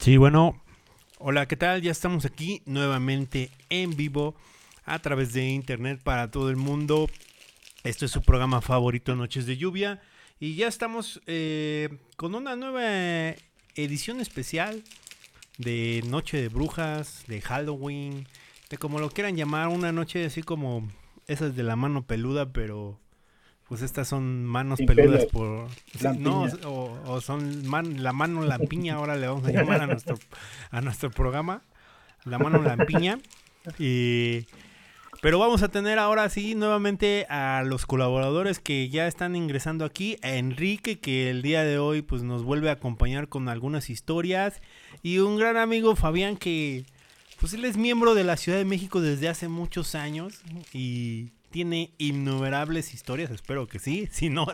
Sí, bueno, hola, ¿qué tal? Ya estamos aquí nuevamente en vivo a través de internet para todo el mundo. Esto es su programa favorito, Noches de Lluvia. Y ya estamos eh, con una nueva edición especial de Noche de Brujas, de Halloween, de como lo quieran llamar, una noche así como esas de la mano peluda, pero pues estas son manos peludas por... no, o, son la mano lampiña, ahora le vamos a llamar a nuestro, a nuestro programa, la mano lampiña. Y, pero vamos a tener ahora sí nuevamente a los colaboradores que ya están ingresando aquí, a Enrique que el día de hoy pues nos vuelve a acompañar con algunas historias. Y un gran amigo Fabián que pues él es miembro de la Ciudad de México desde hace muchos años. Y tiene innumerables historias, espero que sí, si no,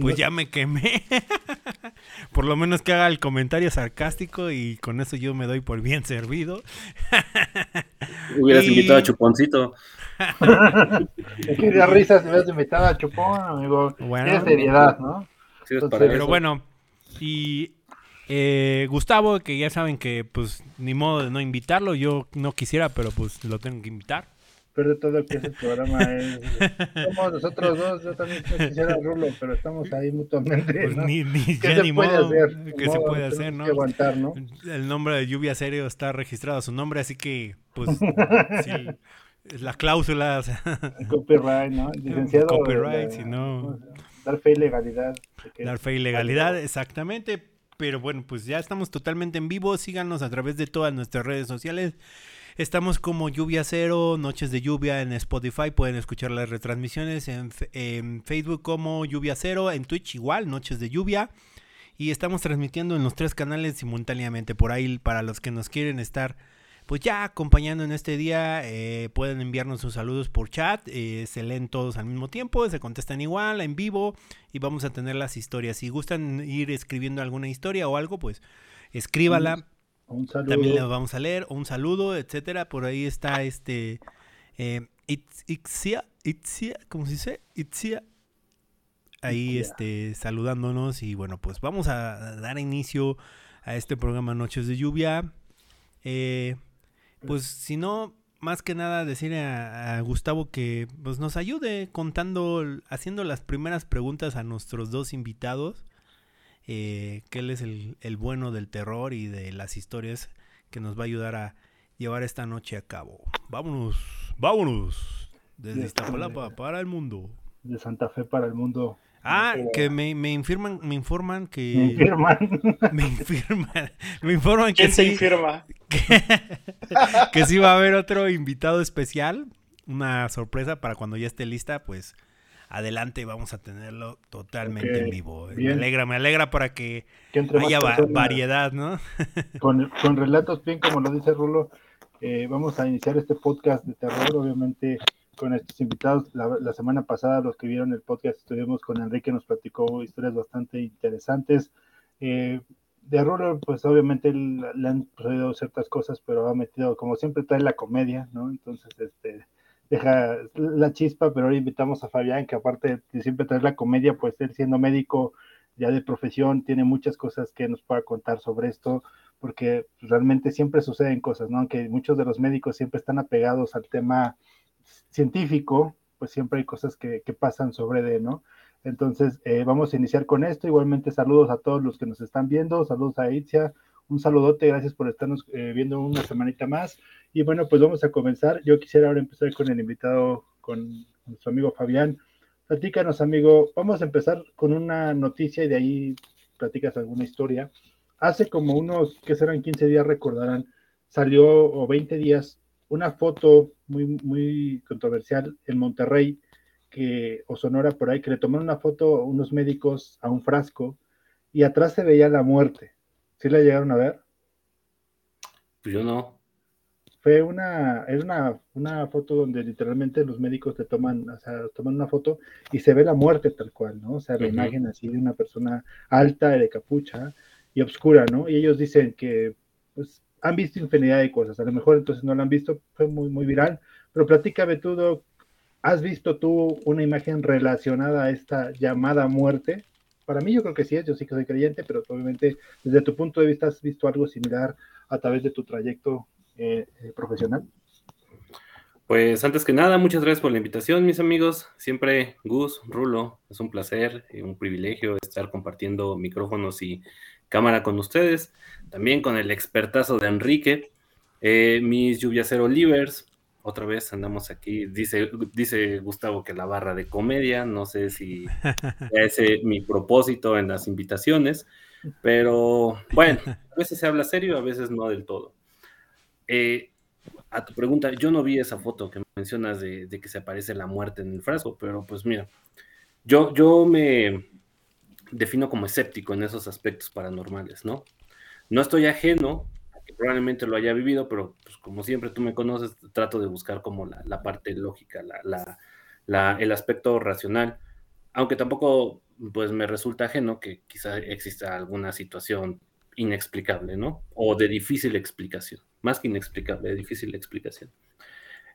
pues ya me quemé. por lo menos que haga el comentario sarcástico y con eso yo me doy por bien servido. Hubieras invitado a Chuponcito. Quería risas si hubieras invitado a Chupón, amigo. Bueno, seriedad, ¿no? pero bueno, y eh, Gustavo, que ya saben que pues ni modo de no invitarlo, yo no quisiera, pero pues lo tengo que invitar pero de todo que ese programa es. Somos nosotros dos, yo también quisiera Rulo, pero estamos ahí mutuamente. Pues ni, ni, ¿Qué se puede hacer? ¿Qué se puede hacer, no? aguantar, ¿no? El nombre de Lluvia Serio está registrado a su nombre, así que, pues, sí, las cláusulas. Copyright, ¿no? Licenciado. Copyright, si no. Dar fe y legalidad. Dar fe y legalidad, exactamente. Pero bueno, pues ya estamos totalmente en vivo. Síganos a través de todas nuestras redes sociales. Estamos como Lluvia Cero, Noches de Lluvia en Spotify. Pueden escuchar las retransmisiones en, Facebook como Lluvia Cero, en Twitch igual, Noches de Lluvia. Y estamos transmitiendo en los tres canales simultáneamente. Por ahí, para los que nos quieren estar pues ya acompañando en este día, eh, pueden enviarnos sus saludos por chat, eh, se leen todos al mismo tiempo, se contestan igual, en vivo, y vamos a tener las historias. Si gustan ir escribiendo alguna historia o algo, pues escríbala un saludo. También lo vamos a leer, un saludo, etcétera. Por ahí está este eh, Itzia, Itzia, ¿cómo se dice? Itzia. Ahí este saludándonos y bueno, pues vamos a dar inicio a este programa Noches de Lluvia. Eh, pues si no, más que nada decirle a, a, Gustavo que pues nos ayude contando, haciendo las primeras preguntas a nuestros dos invitados eh, que él es el, bueno del terror y de las historias que nos va a ayudar a llevar esta noche a cabo. Vámonos, vámonos. Desde Iztapalapa para el mundo. De Santa Fe para el mundo. Ah, que me, me informan, me informan que. Me informan. Me informan. Me informan que. ¿Quién se infirma? Que, que sí va a haber otro invitado especial. Una sorpresa para cuando ya esté lista, pues adelante vamos a tenerlo totalmente en vivo. Me alegra, me alegra para que, haya variedad, ¿no? con, relatos bien como lo dice Rulo, eh, vamos a iniciar este podcast de terror, obviamente con estos invitados. La, semana pasada, los que vieron el podcast, estuvimos con Enrique, nos platicó historias bastante interesantes. Eh, de Rulo, pues obviamente le han sucedido ciertas cosas, pero ha metido, como siempre, trae la comedia, ¿no? Entonces, este deja la chispa, pero ahora invitamos a Fabián, que aparte de siempre traer la comedia, pues él siendo médico ya de profesión, tiene muchas cosas que nos pueda contar sobre esto, porque realmente siempre suceden cosas, ¿no? Aunque muchos de los médicos siempre están apegados al tema científico, pues siempre hay cosas que, pasan sobre de, ¿no? Entonces, eh, vamos a iniciar con esto. Igualmente, saludos a todos los que nos están viendo, saludos a Itzia, un saludote, gracias por estarnos eh, viendo una semanita más. Y bueno, pues vamos a comenzar. Yo quisiera ahora empezar con el invitado, con nuestro amigo Fabián. Platícanos, amigo. Vamos a empezar con una noticia y de ahí platicas alguna historia. Hace como unos, que serán 15 días, recordarán, salió, o 20 días, una foto muy, muy controversial en Monterrey, que, o Sonora por ahí, que le tomaron una foto unos médicos a un frasco y atrás se veía la muerte ¿Sí la llegaron a ver? Pues yo no. Fue una, es una, una foto donde literalmente los médicos te toman, o sea, toman una foto y se ve la muerte tal cual, ¿no? O sea, la imagen así de una persona alta, de capucha y oscura, ¿no? Y ellos dicen que, pues, han visto infinidad de cosas. A lo mejor entonces no la han visto, fue muy, muy viral. Pero platícame tú, ¿has visto tú una imagen relacionada a esta llamada muerte? Para mí yo creo que sí es, yo sí que soy creyente, pero obviamente desde tu punto de vista has visto algo similar a través de tu trayecto eh, eh, profesional. Pues antes que nada, muchas gracias por la invitación, mis amigos. Siempre, Gus, Rulo, es un placer y un privilegio estar compartiendo micrófonos y cámara con ustedes. También con el expertazo de Enrique. Eh, mis lluviacero livers, otra vez andamos aquí. Dice, dice Gustavo que la barra de comedia, no sé si ese es mi propósito en las invitaciones, pero bueno, a veces se habla serio, a veces no del todo. Eh, a tu pregunta, yo no vi esa foto que mencionas de, que se aparece la muerte en el frasco, pero pues mira, yo, yo me defino como escéptico en esos aspectos paranormales, ¿no? No estoy ajeno probablemente lo haya vivido, pero pues como siempre tú me conoces, trato de buscar como la, parte lógica, la, el aspecto racional, aunque tampoco pues me resulta ajeno que quizá exista alguna situación inexplicable, ¿no? O de difícil explicación, más que inexplicable, de difícil explicación.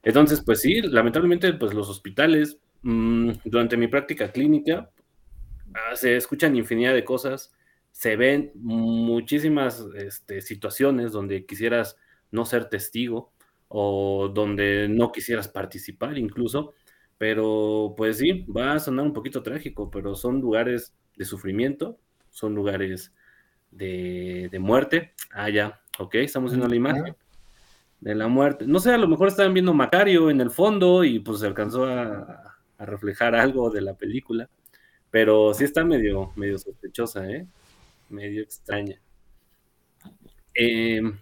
Entonces, pues sí, lamentablemente, pues los hospitales, mm, durante mi práctica clínica, ah, se escuchan infinidad de cosas, se ven muchísimas este, situaciones donde quisieras no ser testigo o donde no quisieras participar incluso, pero pues sí, va a sonar un poquito trágico, pero son lugares de sufrimiento, son lugares de, muerte. Ah, ya, ok, estamos viendo la imagen de la muerte. No sé, a lo mejor estaban viendo Macario en el fondo y pues se alcanzó a, reflejar algo de la película. Pero sí está medio, medio sospechosa, ¿eh? Medio extraña. Em,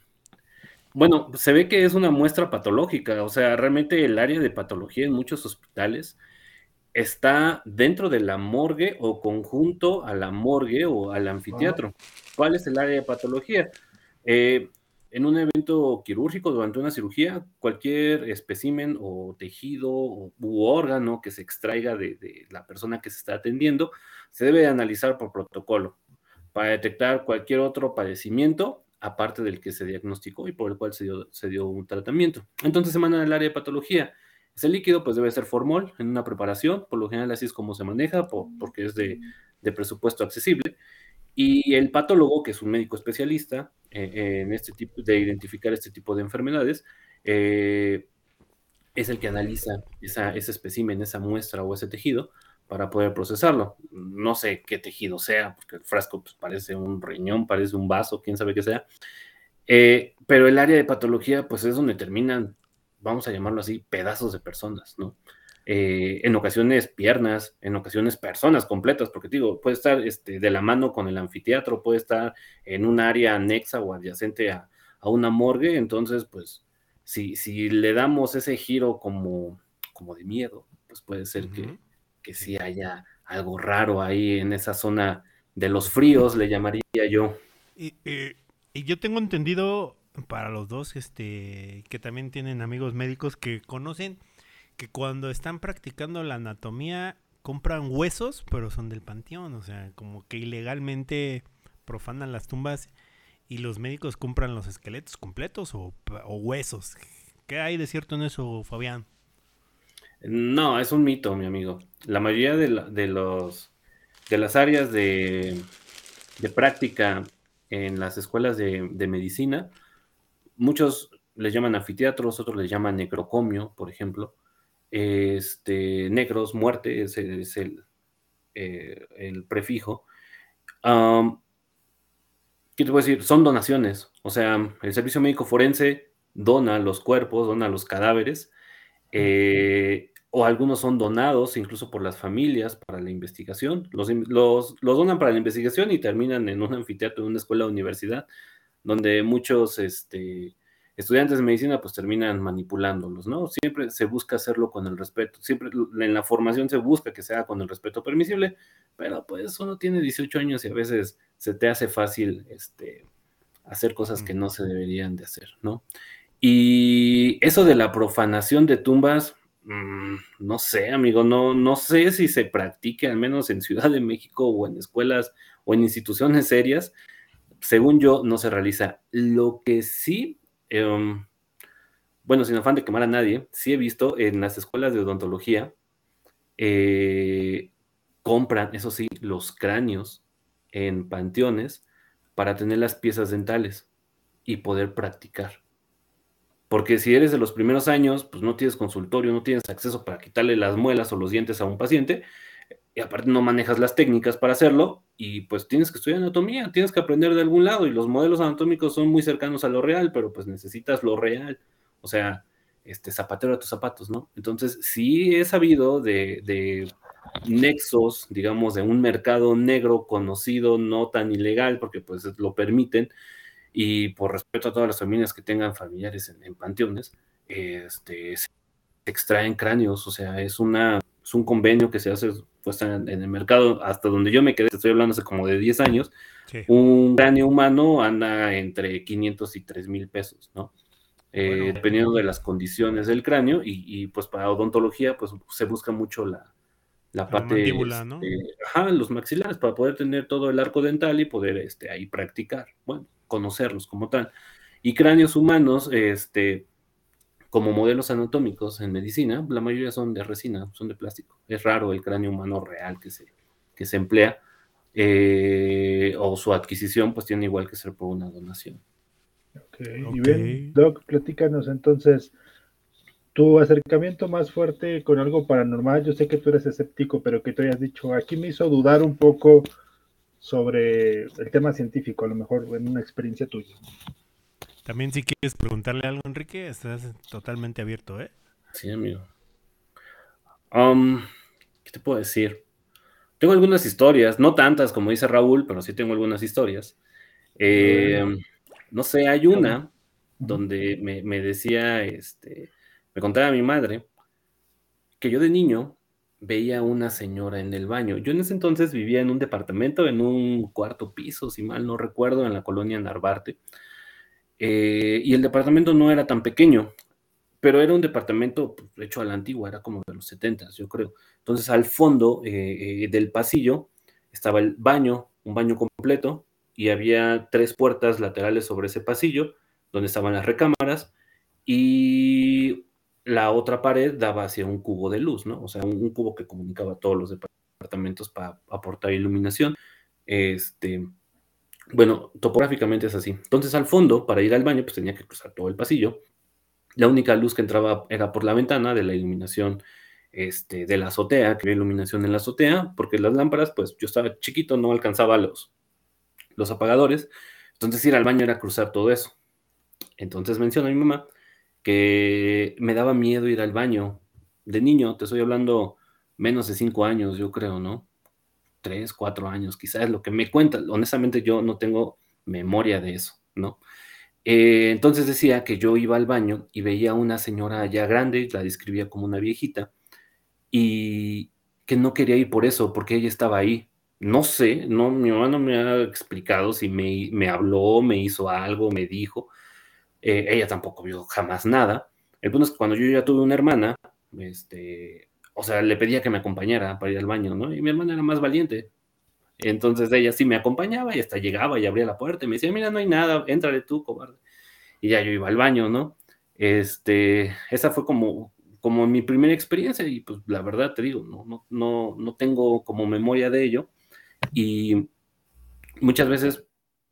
bueno, se ve que es una muestra patológica, o sea, realmente el área de patología en muchos hospitales está dentro de la morgue o conjunto a la morgue o al anfiteatro. ¿Cuál es el área de patología? Eh, en un evento quirúrgico, durante una cirugía, cualquier espécimen o tejido u órgano que se extraiga de, la persona que se está atendiendo se debe analizar por protocolo para detectar cualquier otro padecimiento aparte del que se diagnosticó y por el cual se dio, se dio un tratamiento. Entonces se manda al área de patología. Ese líquido pues debe ser formol en una preparación, por lo general así es como se maneja, porque es de, presupuesto accesible. Y el patólogo, que es un médico especialista eh, en este tipo de identificar este tipo de enfermedades, eh, es el que analiza esa, ese espécimen, esa muestra o ese tejido para poder procesarlo. No sé qué tejido sea, porque el frasco pues, parece un riñón, parece un vaso, quién sabe qué sea. Eh, pero el área de patología, pues es donde terminan vamos a llamarlo así, pedazos de personas, ¿no? Eh, en ocasiones piernas, en ocasiones personas completas, porque digo, puede estar este, de la mano con el anfiteatro, puede estar en un área anexa o adyacente a, una morgue, entonces, pues, si, si, le damos ese giro como, como de miedo, pues puede ser que, que sí haya algo raro ahí en esa zona de los fríos, le llamaría yo. y yo tengo entendido, para los dos, este, que también tienen amigos médicos que conocen que cuando están practicando la anatomía compran huesos, pero son del panteón, o sea, como que ilegalmente profanan las tumbas y los médicos compran los esqueletos completos o, huesos. ¿Qué hay de cierto en eso, Fabián? No, es un mito, mi amigo. La mayoría de, los de las áreas de, de práctica en las escuelas de, de medicina muchos les llaman anfiteatros, otros les llaman necrocomio, por ejemplo. Este, negros, muerte, es, el, eh, el, prefijo. ¿Qué te puedo decir? Son donaciones. O sea, el servicio médico forense dona los cuerpos, dona los cadáveres, eh, o algunos son donados incluso por las familias para la investigación. Los, los, los, donan para la investigación y terminan en un anfiteatro, en una escuela o universidad, donde muchos este, estudiantes de medicina pues terminan manipulándolos, ¿no? Siempre se busca hacerlo con el respeto, siempre en la formación se busca que sea con el respeto permisible, pero pues uno tiene 18 años y a veces se te hace fácil este, hacer cosas que no se deberían de hacer, ¿no? Y eso de la profanación de tumbas, mm, no sé, amigo, no, no sé si se practique, al menos en Ciudad de México o en escuelas o en instituciones serias, según yo, no se realiza. Lo que sí, em, bueno, sin afán de quemar a nadie, sí he visto en las escuelas de odontología, eh, compran, eso sí, los cráneos en panteones para tener las piezas dentales y poder practicar. Porque si eres de los primeros años, pues no tienes consultorio, no tienes acceso para quitarle las muelas o los dientes a un paciente, y aparte no manejas las técnicas para hacerlo, y pues tienes que estudiar anatomía, tienes que aprender de algún lado, y los modelos anatómicos son muy cercanos a lo real, pero pues necesitas lo real. O sea, este zapatero a tus zapatos, ¿no? Entonces, sí he sabido de, de nexos, digamos, de un mercado negro conocido, no tan ilegal, porque pues lo permiten, y por respeto a todas las familias que tengan familiares en, panteones, este, se extraen cráneos, o sea, es, una, es un convenio que se hace pues, en, el mercado, hasta donde yo me quedé, estoy hablando hace como de 10 años, un cráneo humano anda entre 500 y 3 mil pesos, ¿no? Eh, dependiendo de las condiciones del cráneo, y, pues para odontología, pues se busca mucho la, la, parte, ¿no? Este, ajá, los maxilares, para poder tener todo el arco dental y poder este, ahí practicar. Bueno, conocerlos como tal. Y cráneos humanos, este, como modelos anatómicos en medicina, la mayoría son de resina, son de plástico. Es raro el cráneo humano real que se, que se emplea, eh, o su adquisición, pues tiene igual que ser por una donación. Ok, y bien, Doc, platícanos entonces tu acercamiento más fuerte con algo paranormal. Yo sé que tú eres escéptico, pero que tú hayas dicho, aquí me hizo dudar un poco sobre el tema científico, a lo mejor en una experiencia tuya. También si quieres preguntarle algo, Enrique, estás totalmente abierto, ¿eh? Sí, amigo. Um, ¿Qué te puedo decir? Tengo algunas historias, no tantas como dice Raúl, pero sí tengo algunas historias. Eh, no sé, hay una donde me, me, decía, este, me contaba mi madre que yo de niño veía una señora en el baño. Yo en ese entonces vivía en un departamento, en un cuarto piso, si mal no recuerdo, en la colonia Narvarte. Eh, y el departamento no era tan pequeño, pero era un departamento pues, hecho a la antigua, era como de los 70, yo creo. Entonces al fondo eh, eh, del pasillo estaba el baño, un baño completo, y había tres puertas laterales sobre ese pasillo, donde estaban las recámaras, y la otra pared daba hacia un cubo de luz, ¿no? O sea, un, cubo que comunicaba todos los departamentos para aportar iluminación. Este, bueno, topográficamente es así. Entonces, al fondo, para ir al baño, pues tenía que cruzar todo el pasillo. La única luz que entraba era por la ventana de la iluminación este, de la azotea, que había iluminación en la azotea, porque las lámparas, pues yo estaba chiquito, no alcanzaba los, los apagadores. Entonces, ir al baño era cruzar todo eso. Entonces menciona mi mamá me daba miedo ir al baño. De niño, te estoy hablando menos de cinco años, yo creo, ¿no? Tres, cuatro años, quizás lo que me cuenta. Honestamente, yo no tengo memoria de eso, ¿no? Eh, entonces decía que yo iba al baño y veía a una señora ya grande, la describía como una viejita, y que no quería ir por eso, porque ella estaba ahí. No sé, no, mi mamá no me ha explicado si me, me habló, me hizo algo, me dijo, eh, ella tampoco vio jamás nada. El punto es que cuando yo ya tuve una hermana, este, o sea, le pedía que me acompañara para ir al baño, ¿no? Y mi hermana era más valiente. Entonces ella sí me acompañaba y hasta llegaba y abría la puerta y me decía, mira, no hay nada, éntrale tú, cobarde. Y ya yo iba al baño, ¿no? Este, esa fue como, como mi primera experiencia y pues la verdad te digo, no, no, no, no tengo como memoria de ello. Y muchas veces,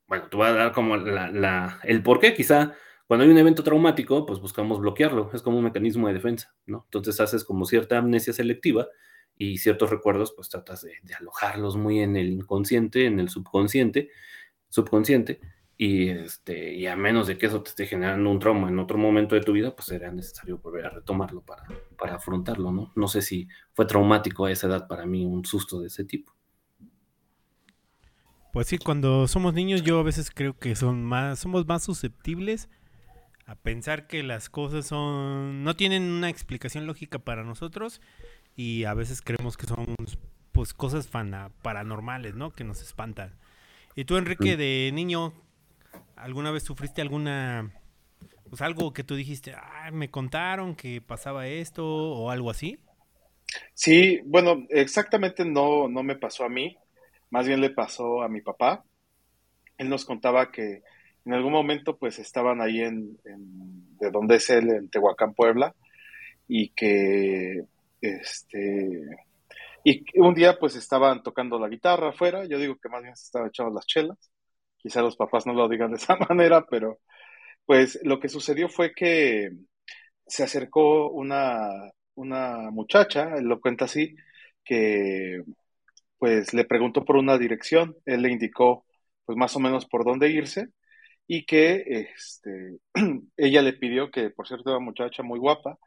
bueno, te voy a dar como la, la, el por qué, quizá cuando hay un evento traumático, pues buscamos bloquearlo, es como un mecanismo de defensa, ¿no? Entonces haces como cierta amnesia selectiva y ciertos recuerdos, pues tratas de, alojarlos muy en el inconsciente, en el subconsciente, subconsciente, y, este, y a menos de que eso te esté generando un trauma en otro momento de tu vida, pues será necesario volver a retomarlo para, para afrontarlo, ¿no? No sé si fue traumático a esa edad para mí un susto de ese tipo. Pues sí, cuando somos niños yo a veces creo que son más, somos más susceptibles a pensar que las cosas son no tienen una explicación lógica para nosotros y a veces creemos que son pues cosas paranormales, ¿no? Que nos espantan. Y tú, Enrique, de niño, ¿alguna vez sufriste alguna pues algo que tú dijiste, ah, me contaron que pasaba esto o algo así? Sí, bueno, exactamente no, no me pasó a mí, más bien le pasó a mi papá. Él nos contaba que en algún momento pues estaban ahí en, de donde es él, en Tehuacán, Puebla, y que este Y un día pues estaban tocando la guitarra afuera, yo digo que más bien se estaban echando las chelas, quizá los papás no lo digan de esa manera, pero pues lo que sucedió fue que se acercó una, una muchacha, él lo cuenta así, que pues le preguntó por una dirección, él le indicó pues más o menos por dónde irse y que este, ella le pidió, que por cierto era una muchacha muy guapa,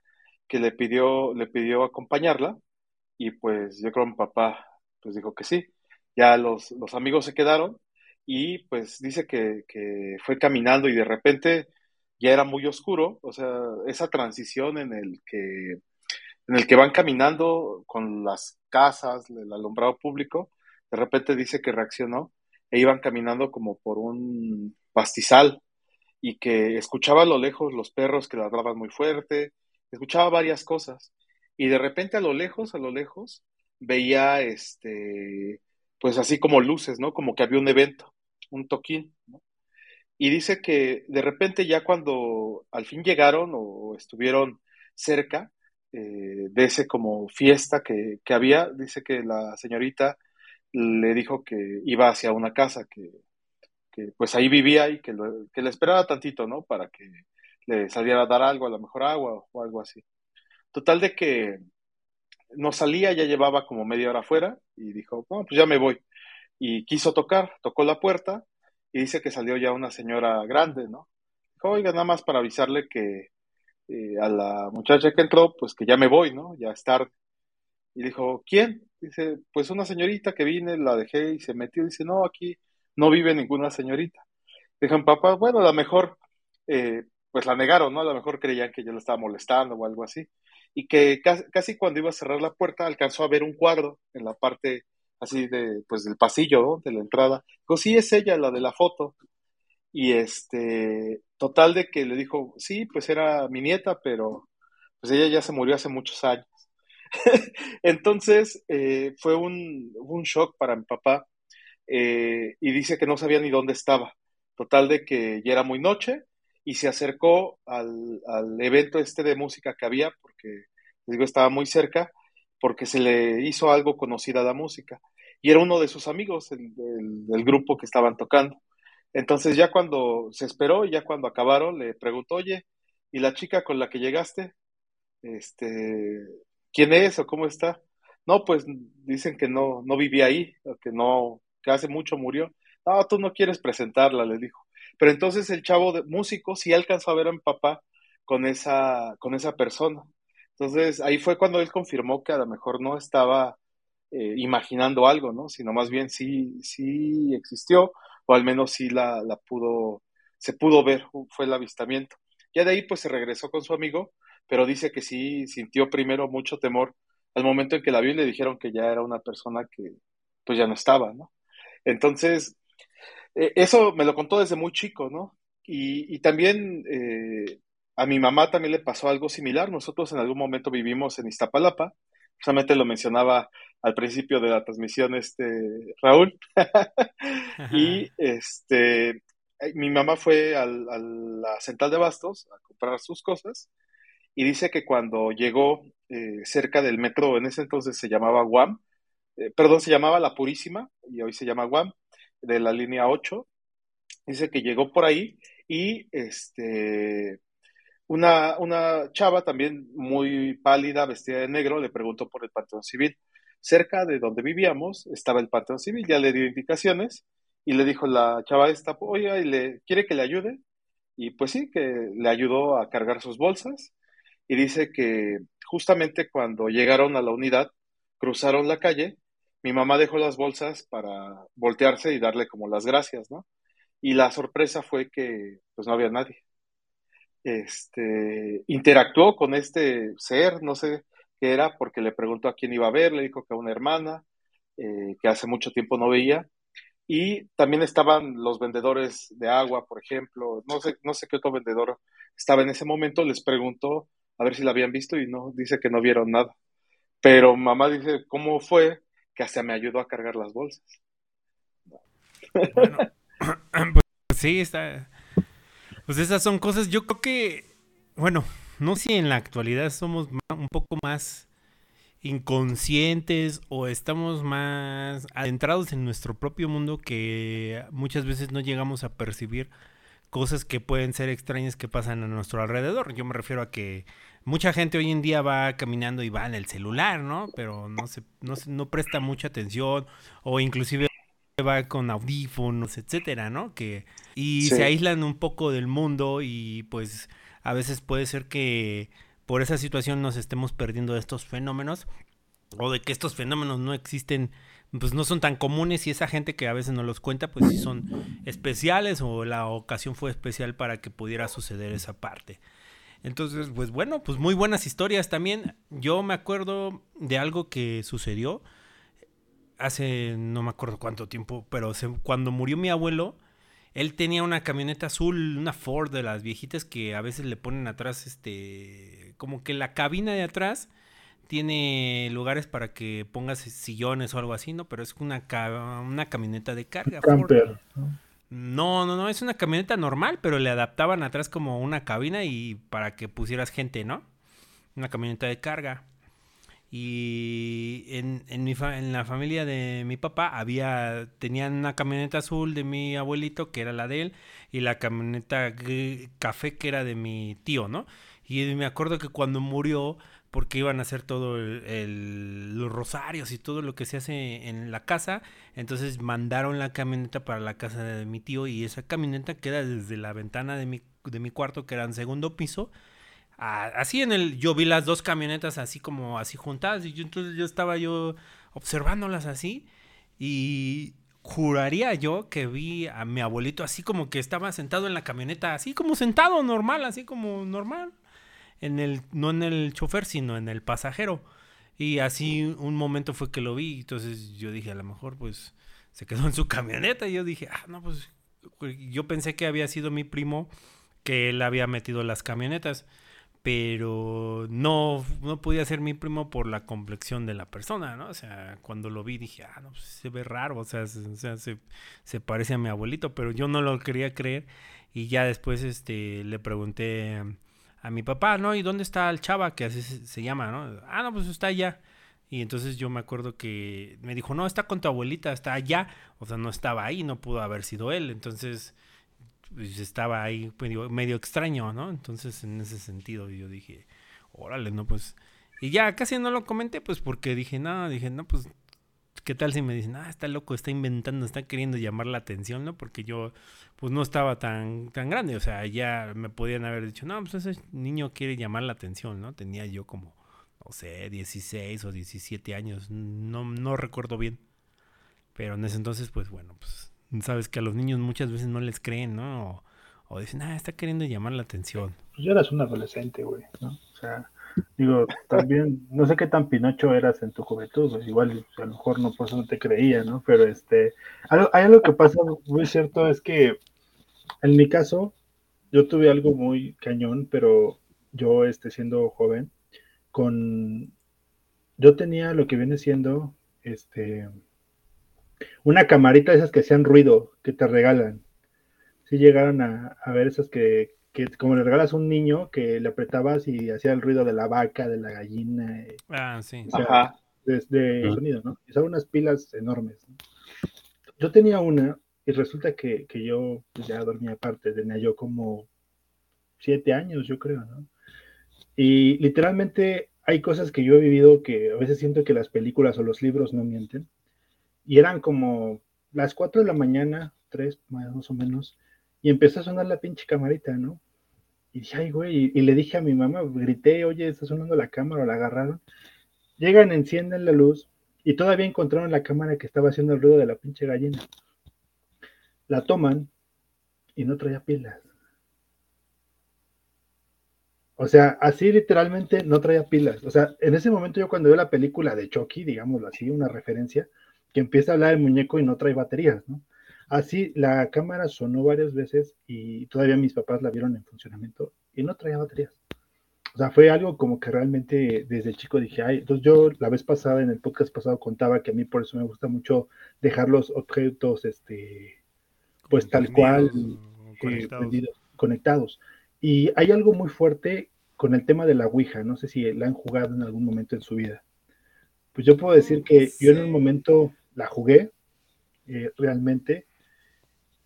que le pidió, le pidió acompañarla y pues yo creo que mi papá pues dijo que sí. Ya los, los amigos se quedaron y pues dice que, que, fue caminando y de repente ya era muy oscuro, o sea, esa transición en el que en el que van caminando con las casas, el alumbrado público, de repente dice que reaccionó e iban caminando como por un pastizal y que escuchaba a lo lejos los perros que ladraban muy fuerte, escuchaba varias cosas y de repente a lo lejos, a lo lejos, veía este, pues así como luces, ¿no? Como que había un evento, un toquín, ¿no? Y dice que de repente ya cuando al fin llegaron o estuvieron cerca eh, de ese como fiesta que, que había, dice que la señorita le dijo que iba hacia una casa, que, que pues ahí vivía y que, que le esperaba tantito, ¿no? Para que le saliera a dar algo, a lo mejor agua o algo así. Total de que no salía, ya llevaba como media hora afuera y dijo, bueno, pues ya me voy. Y quiso tocar, tocó la puerta y dice que salió ya una señora grande, ¿no? Dijo, oiga, nada más para avisarle que eh, a la muchacha que entró, pues que ya me voy, ¿no? Ya es tarde. Y dijo, ¿quién? Dice, pues una señorita que vine, la dejé y se metió. Dice, no, aquí no vive ninguna señorita. Dijeron, papá, bueno, a lo mejor, eh, pues la negaron, ¿no? A lo mejor creían que yo la estaba molestando o algo así. Y que casi, cuando iba a cerrar la puerta alcanzó a ver un cuadro en la parte así de, pues del pasillo, ¿no? De la entrada. Dijo, sí, es ella, la de la foto. Y este, total de que le dijo, sí, pues era mi nieta, pero pues ella ya se murió hace muchos años. Entonces eh, fue un, un, shock para mi papá eh, y dice que no sabía ni dónde estaba. Total de que ya era muy noche y se acercó al, al evento este de música que había, porque les digo, estaba muy cerca, porque se le hizo algo conocida la música. Y era uno de sus amigos, el, del grupo que estaban tocando. Entonces ya cuando se esperó, ya cuando acabaron, le preguntó, oye, ¿y la chica con la que llegaste? Este, ¿quién es o cómo está? No, pues dicen que no, no vivía ahí, que no, que hace mucho murió. No, tú no quieres presentarla, le dijo. Pero entonces el chavo de músico sí alcanzó a ver a mi papá con esa, con esa persona. Entonces ahí fue cuando él confirmó que a lo mejor no estaba eh, imaginando algo, ¿no? Sino más bien sí, sí existió o al menos sí la, la pudo, se pudo ver, fue el avistamiento. Ya de ahí pues se regresó con su amigo, pero dice que sí sintió primero mucho temor al momento en que la vio y le dijeron que ya era una persona que pues ya no estaba, ¿no? Entonces, eh, eso me lo contó desde muy chico, ¿no? Y, y también eh, a mi mamá también le pasó algo similar. Nosotros en algún momento vivimos en Iztapalapa, justamente lo mencionaba al principio de la transmisión este Raúl. y este eh, mi mamá fue a la central de bastos a comprar sus cosas y dice que cuando llegó eh, cerca del metro, en ese entonces se llamaba Guam, eh, perdón, se llamaba La Purísima y hoy se llama Guam, de la línea 8, dice que llegó por ahí y este una, una chava también muy pálida, vestida de negro, le preguntó por el Panteón Civil. Cerca de donde vivíamos estaba el Panteón Civil, ya le dio indicaciones y le dijo la chava esta, oye, y le, ¿quiere que le ayude? Y pues sí, que le ayudó a cargar sus bolsas y dice que justamente cuando llegaron a la unidad, cruzaron la calle, mi mamá dejó las bolsas para voltearse y darle como las gracias, ¿no? Y la sorpresa fue que pues no había nadie este, interactuó con este ser, no sé qué era, porque le preguntó a quién iba a ver, le dijo que a una hermana, eh, que hace mucho tiempo no veía, y también estaban los vendedores de agua, por ejemplo, no sé, no sé qué otro vendedor estaba en ese momento, les preguntó a ver si la habían visto y no, dice que no vieron nada. Pero mamá dice, ¿cómo fue? Que hasta me ayudó a cargar las bolsas. Bueno, pues sí, está, pues esas son cosas, yo creo que, bueno, no sé si en la actualidad somos un poco más inconscientes o estamos más adentrados en nuestro propio mundo que muchas veces no llegamos a percibir cosas que pueden ser extrañas que pasan a nuestro alrededor. Yo me refiero a que mucha gente hoy en día va caminando y va en el celular, ¿no? Pero no se, no, no presta mucha atención o inclusive va con audífonos, etcétera, ¿no? Que y se aíslan un poco del mundo y pues a veces puede ser que por esa situación nos estemos perdiendo de estos fenómenos o de que estos fenómenos no existen, pues no son tan comunes y esa gente que a veces no los cuenta, pues sí son especiales o la ocasión fue especial para que pudiera suceder esa parte. Entonces, pues bueno, pues muy buenas historias también. Yo me acuerdo de algo que sucedió hace no me acuerdo cuánto tiempo, pero cuando murió mi abuelo, él tenía una camioneta azul, una Ford de las viejitas que a veces le ponen atrás, este, como que la cabina de atrás tiene lugares para que pongas sillones o algo así, ¿no? Pero es una, una camioneta de carga. Camper. No, no, no, es una camioneta normal, pero le adaptaban atrás como una cabina y para que pusieras gente, ¿no? Una camioneta de carga. Y en, en, mi en la familia de mi papá había, tenían una camioneta azul de mi abuelito, que era la de él, y la camioneta café, que era de mi tío, ¿no? Y me acuerdo que cuando murió, porque iban a hacer todo el, los rosarios y todo lo que se hace en la casa, entonces mandaron la camioneta para la casa de mi tío y esa camioneta queda desde la ventana de mi, de mi cuarto, que era en segundo piso, así en el, yo vi las dos camionetas así como así juntadas y yo entonces yo estaba yo observándolas así y juraría yo que vi a mi abuelito así como que estaba sentado en la camioneta, así como sentado normal, así como normal, en el, no en el chofer, sino en el pasajero. Y así un momento fue que lo vi, entonces yo dije, a lo mejor pues se quedó en su camioneta y yo dije, ah, no, pues yo pensé que había sido mi primo que él había metido las camionetas pero no, no podía ser mi primo por la complexión de la persona, ¿no? O sea, cuando lo vi dije, ah, no, pues se ve raro, o sea, se, se, parece a mi abuelito, pero yo no lo quería creer y ya después este, le pregunté a mi papá, ¿no? ¿Y dónde está el chava? Que así se, llama, ¿no? Ah, no, pues está allá. Y entonces yo me acuerdo que me dijo, no, está con tu abuelita, está allá. O sea, no estaba ahí, no pudo haber sido él. Entonces pues, estaba ahí medio, extraño, ¿no? Entonces, en ese sentido, yo dije, órale, no, pues. Y ya casi no lo comenté, pues porque dije, no, dije, no, pues, ¿qué tal si me dicen, ah, está loco, está inventando, está queriendo llamar la atención, ¿no? Porque yo, pues, no estaba tan, tan grande, o sea, ya me podían haber dicho, no, pues ese niño quiere llamar la atención, ¿no? Tenía yo como, no sé, 16 o 17 años, no, no recuerdo bien. Pero en ese entonces, pues, bueno, pues Sabes que a los niños muchas veces no les creen, ¿no? O, dicen, ah, está queriendo llamar la atención. Pues ya eras un adolescente, güey, ¿no? O sea, digo, también, no sé qué tan pinocho eras en tu juventud, igual a lo mejor no, por eso no te creía, ¿no? Pero este, hay algo que pasa muy cierto, es que en mi caso, yo tuve algo muy cañón, pero yo, este, siendo joven, con, yo tenía lo que viene siendo, este, una camarita de esas que hacían ruido, que te regalan. Si llegaron a, ver esas que, como le regalas a un niño, que le apretabas y hacía el ruido de la vaca, de la gallina. Eh, ah, sí. Desde sonido, ¿no? Y son unas pilas enormes. Yo tenía una y resulta que, yo pues, ya dormía aparte, tenía yo como siete años, yo creo, ¿no? Y literalmente hay cosas que yo he vivido que a veces siento que las películas o los libros no mienten y eran como las 4 de la mañana, 3 más o menos, y empezó a sonar la pinche camarita, ¿no? Y dije, ay, güey, y, le dije a mi mamá, grité, oye, está sonando la cámara, o la agarraron. Llegan, encienden la luz, y todavía encontraron la cámara que estaba haciendo el ruido de la pinche gallina. La toman, y no traía pilas. O sea, así literalmente no traía pilas. O sea, en ese momento yo cuando veo la película de Chucky, digámoslo así, una referencia, que empieza a hablar el muñeco y no trae baterías, ¿no? Así la cámara sonó varias veces y todavía mis papás la vieron en funcionamiento y no traía baterías. O sea, fue algo como que realmente desde chico dije, ay, entonces yo la vez pasada, en el podcast pasado, contaba que a mí por eso me gusta mucho dejar los objetos, este, pues tal cual, eh, conectados. Y hay algo muy fuerte con el tema de la Ouija, no sé si la han jugado en algún momento en su vida. Pues yo puedo decir que yo en un momento la jugué eh, realmente.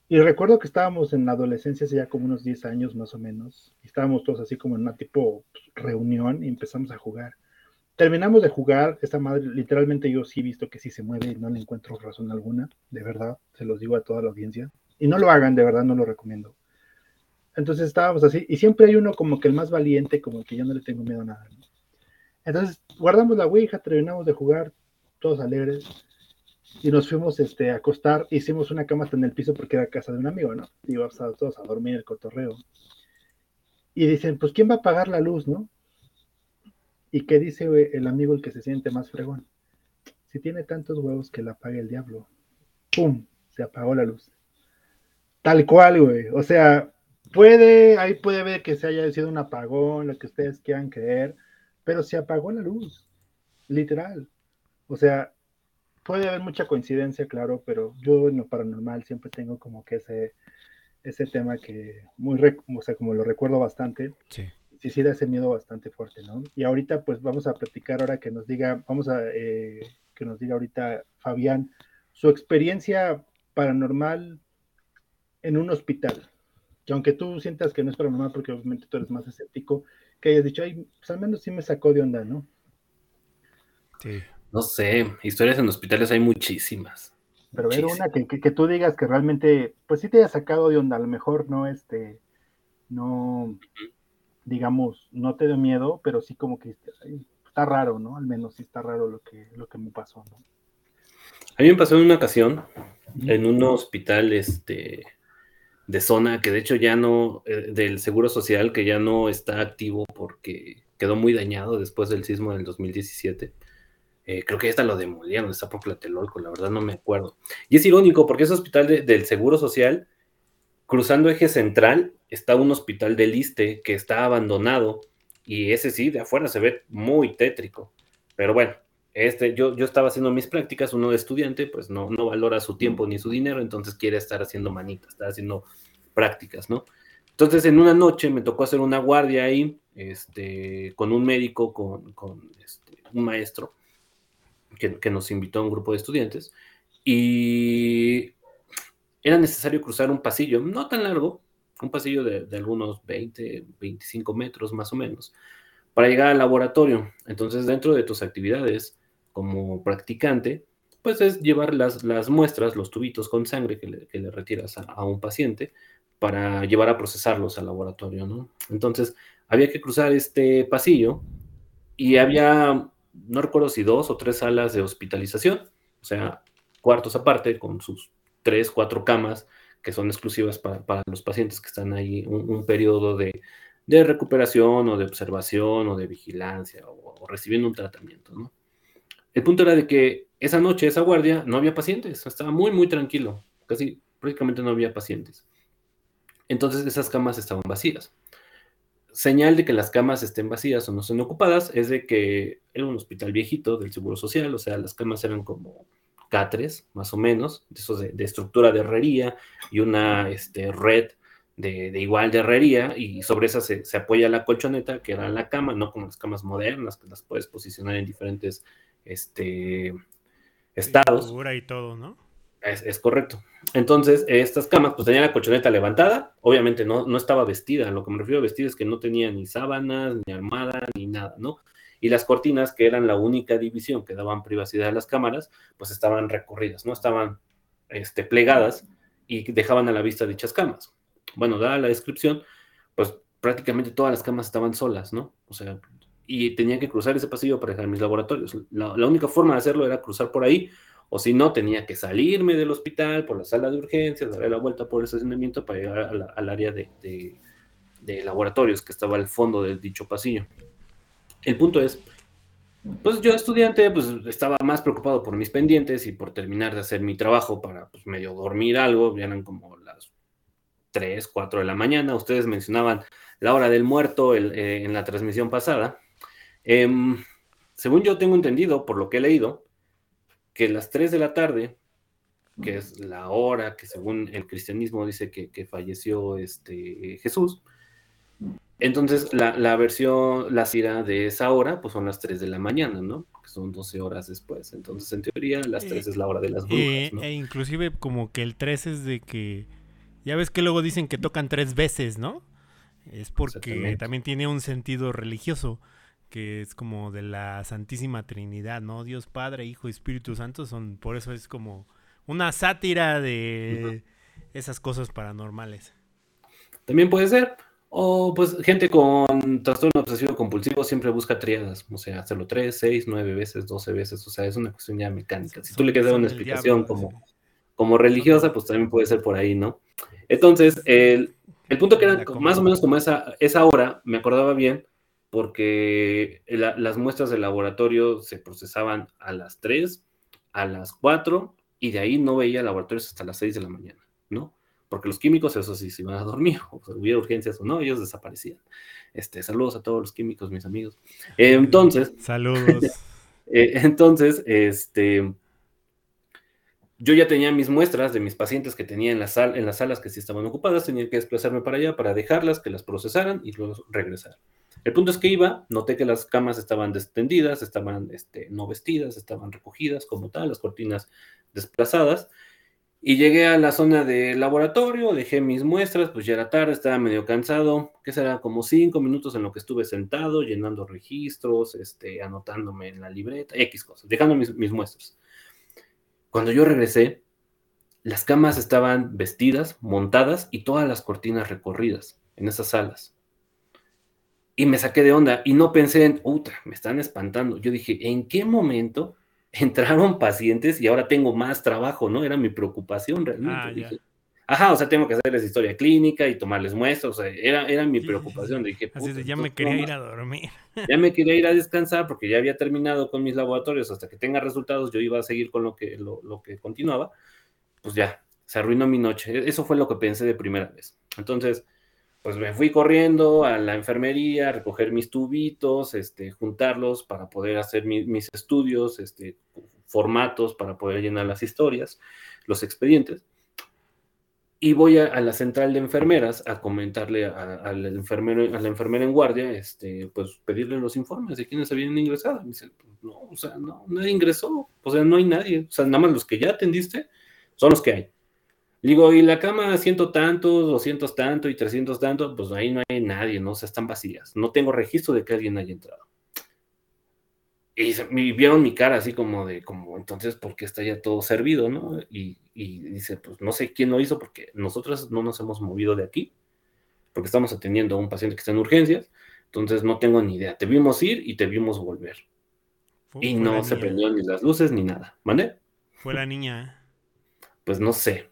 Y recuerdo que estábamos en la adolescencia, hace ya como unos 10 años más o menos, y estábamos todos así como en una tipo pues, reunión y empezamos a jugar. Terminamos de jugar, esta madre, literalmente yo sí he visto que sí se mueve y no le encuentro razón alguna, de verdad, se los digo a toda la audiencia. Y no lo hagan, de verdad, no lo recomiendo. Entonces estábamos así, y siempre hay uno como que el más valiente, como que yo no le tengo miedo a nada. Entonces guardamos la Ouija, terminamos de jugar, todos alegres, y nos fuimos este, a acostar, hicimos una cama hasta en el piso porque era casa de un amigo, ¿no? Íbamos a, todos a dormir el cotorreo. Y dicen, pues ¿quién va a pagar la luz, no? ¿Y qué dice el amigo el que se siente más fregón? Si tiene tantos huevos que la apague el diablo. ¡Pum! Se apagó la luz. Tal cual, güey. O sea, puede, ahí puede ver que se haya sido un apagón, lo que ustedes quieran creer, pero se apagó la luz. Literal. O sea, puede haber mucha coincidencia, claro, pero yo en lo paranormal siempre tengo como que ese, ese tema que muy, o sea, como lo recuerdo bastante. Sí sí, sí da ese miedo bastante fuerte, ¿no? Y ahorita pues vamos a platicar ahora que nos diga, vamos a eh, que nos diga ahorita Fabián su experiencia paranormal en un hospital. Que aunque tú sientas que no es paranormal porque obviamente tú eres más escéptico, que hayas dicho, ay, pues al menos sí me sacó de onda, ¿no? Sí. No sé, historias en hospitales hay muchísimas. Pero ver una que, que, tú digas que realmente, pues sí te haya sacado de onda, a lo mejor no, este, no, digamos, no te da miedo, pero sí como que está raro, ¿no? Al menos sí está raro lo que, lo que me pasó, ¿no? A mí me pasó en una ocasión, en un hospital este, de zona que de hecho ya no, eh, del Seguro Social, que ya no está activo porque quedó muy dañado después del sismo del 2017. Eh, creo que ya está lo demolieron, está por Tlatelolco, la verdad no me acuerdo. Y es irónico porque ese hospital del Seguro Social Cruzando eje central está un hospital de Liste que está abandonado y ese sí, de afuera se ve muy tétrico. Pero bueno, este, yo, yo estaba haciendo mis prácticas, uno de estudiante, pues no, no valora su tiempo ni su dinero, entonces quiere estar haciendo manitas, estar haciendo prácticas, ¿no? Entonces en una noche me tocó hacer una guardia ahí, este, con un médico, con, con este, un maestro, que, nos invitó a un grupo de estudiantes, y era necesario cruzar un pasillo, no tan largo, un pasillo de, algunos 20, 25 metros más o menos, para llegar al laboratorio. Entonces, dentro de tus actividades como practicante, pues es llevar las, las muestras, los tubitos con sangre que le, retiras a, un paciente para llevar a procesarlos al laboratorio, ¿no? Entonces, había que cruzar este pasillo y había, no recuerdo si dos o tres salas de hospitalización, o sea, cuartos aparte con sus tres, cuatro camas que son exclusivas para, los pacientes que están ahí un, periodo de, recuperación o de observación o de vigilancia o, recibiendo un tratamiento. El punto era de que esa noche, esa guardia, no había pacientes, estaba muy, muy tranquilo, casi prácticamente no había pacientes. Entonces esas camas estaban vacías. Señal de que las camas estén vacías o no estén ocupadas es de que era un hospital viejito del Seguro Social, o sea, las camas eran como catres, más o menos, de, de, estructura de herrería y una este, red de, igual de herrería y sobre esa se, apoya la colchoneta que era la cama, no como las camas modernas que las puedes posicionar en diferentes este, estados. Y todo, ¿no? Es, correcto. Entonces, estas camas, pues tenían la colchoneta levantada, obviamente no, no estaba vestida, lo que me refiero a vestida es que no tenía ni sábanas, ni almohada, ni nada, ¿no? y las cortinas, que eran la única división que daban privacidad a las cámaras, pues estaban recorridas, ¿no? Estaban este, plegadas y dejaban a la vista dichas camas. Bueno, dada la descripción, pues prácticamente todas las camas estaban solas, ¿no? O sea, y tenía que cruzar ese pasillo para dejar mis laboratorios. La, única forma de hacerlo era cruzar por ahí, o si no, tenía que salirme del hospital por la sala de urgencias, darle la vuelta por el estacionamiento para llegar al área de, de laboratorios que estaba al fondo del dicho pasillo. El punto es, pues yo estudiante, pues estaba más preocupado por mis pendientes y por terminar de hacer mi trabajo para, pues medio dormir algo, eran como las 3, 4 de la mañana, ustedes mencionaban la hora del muerto eh, en la transmisión pasada. Em, según yo tengo entendido, por lo que he leído, que las 3 de la tarde, que es la hora que según el cristianismo dice que, falleció este Jesús, Entonces, la, la versión, la CIRA de esa hora, pues son las 3 de la mañana, ¿no? Que son 12 horas después. Entonces, en teoría, las 3 es la hora de las brujas, Eh, ¿no? e inclusive como que el 3 es de que... Ya ves que luego dicen que tocan tres veces, ¿no? Es porque también tiene un sentido religioso, que es como de la Santísima Trinidad, ¿no? Dios Padre, Hijo y Espíritu Santo son, por eso es como una sátira de esas cosas paranormales. También puede ser. O pues gente con trastorno obsesivo compulsivo siempre busca triadas, o sea, hacerlo 3, 6, 9 veces, 12 veces, o sea, es una cuestión ya mecánica. Si tú le quieres dar una explicación diablo, como, sí. como religiosa, pues también puede ser por ahí, ¿no? Entonces, el, el punto que era más o menos como esa, esa hora, me acordaba bien, porque la- las muestras del laboratorio se procesaban a las 3, a las 4, y de ahí no veía laboratorios hasta las 6 de la mañana, ¿no? Porque los químicos, eso sí, se iban a dormir, o sea, hubiera urgencias o no, ellos desaparecían. Este, saludos a todos los químicos, mis amigos. Eh, entonces, Saludos. eh, entonces, este, yo ya tenía mis muestras de mis pacientes que tenía en, la sal, en las salas que sí estaban ocupadas, tenía que desplazarme para allá para dejarlas, que las procesaran y luego regresar. El punto es que iba, noté que las camas estaban destendidas, estaban este, no vestidas, estaban recogidas como tal, las cortinas desplazadas. Y llegué a la zona de laboratorio, dejé mis muestras, pues ya era tarde, estaba medio cansado, que será como cinco minutos en lo que estuve sentado, llenando registros, este, anotándome en la libreta, X cosas, dejando mis, mis muestras. Cuando yo regresé, las camas estaban vestidas, montadas y todas las cortinas recorridas en esas salas. Y me saqué de onda y no pensé en, puta, me están espantando. Yo dije, ¿en qué momento entraron pacientes y ahora tengo más trabajo, ¿no? Era mi preocupación realmente. Ah. Dije, ajá, o sea, tengo que hacerles historia clínica y tomarles muestras, o sea, era, era mi preocupación. Dije, Así "Puta, de ya me quería ir a dormir. ya me quería ir a descansar porque ya había terminado con mis laboratorios hasta que tenga resultados, yo iba a seguir con lo que, lo, lo que continuaba, pues ya, se arruinó mi noche. E, Eso fue lo que pensé de primera vez. Entonces, pues me fui corriendo a la enfermería, a recoger mis tubitos, este, juntarlos para poder hacer mi- mis estudios, este, formatos para poder llenar las historias, los expedientes. Y voy a, a la central de enfermeras a comentarle al enfermero, a la enfermera en guardia, este, pues pedirle los informes de quiénes habían ingresado. Me dice, "Pues, no, o sea, no, nadie ingresó, o sea, no hay nadie, o sea, nada más los que ya atendiste son los que hay. Digo, y la cama ciento tantos, doscientos tanto y trescientos tanto, pues ahí no hay nadie, ¿no? O sea, están vacías. No tengo registro de que alguien haya entrado. Y, se- y vieron mi cara así como de, como, entonces, ¿por qué está ya todo servido, no? Y, y dice, pues no sé quién lo hizo porque nosotros no nos hemos movido de aquí, porque estamos atendiendo a un paciente que está en urgencias, entonces no tengo ni idea. Te vimos ir y te vimos volver. Fue- Y fue no se prendieron ni las luces ni nada, ¿vale? Fue la niña. Pues no sé.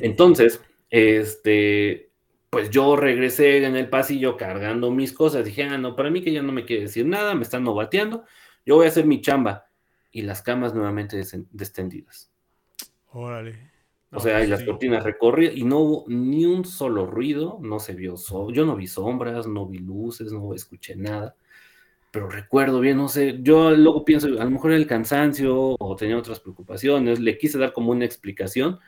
Entonces, este, pues yo regresé en el pasillo cargando mis cosas. Dije, ah, no, para mí que ya no me quiere decir nada, me están novateando. Yo voy a hacer mi chamba. Y las camas nuevamente destendidas. Órale. O No, sea, pues y las sí. cortinas recorridas y no hubo ni un solo ruido, no se vio, so- yo no vi sombras, no vi luces, no escuché nada, pero recuerdo bien, no sé, yo luego pienso, a lo mejor era el cansancio o tenía otras preocupaciones, le quise dar como una explicación,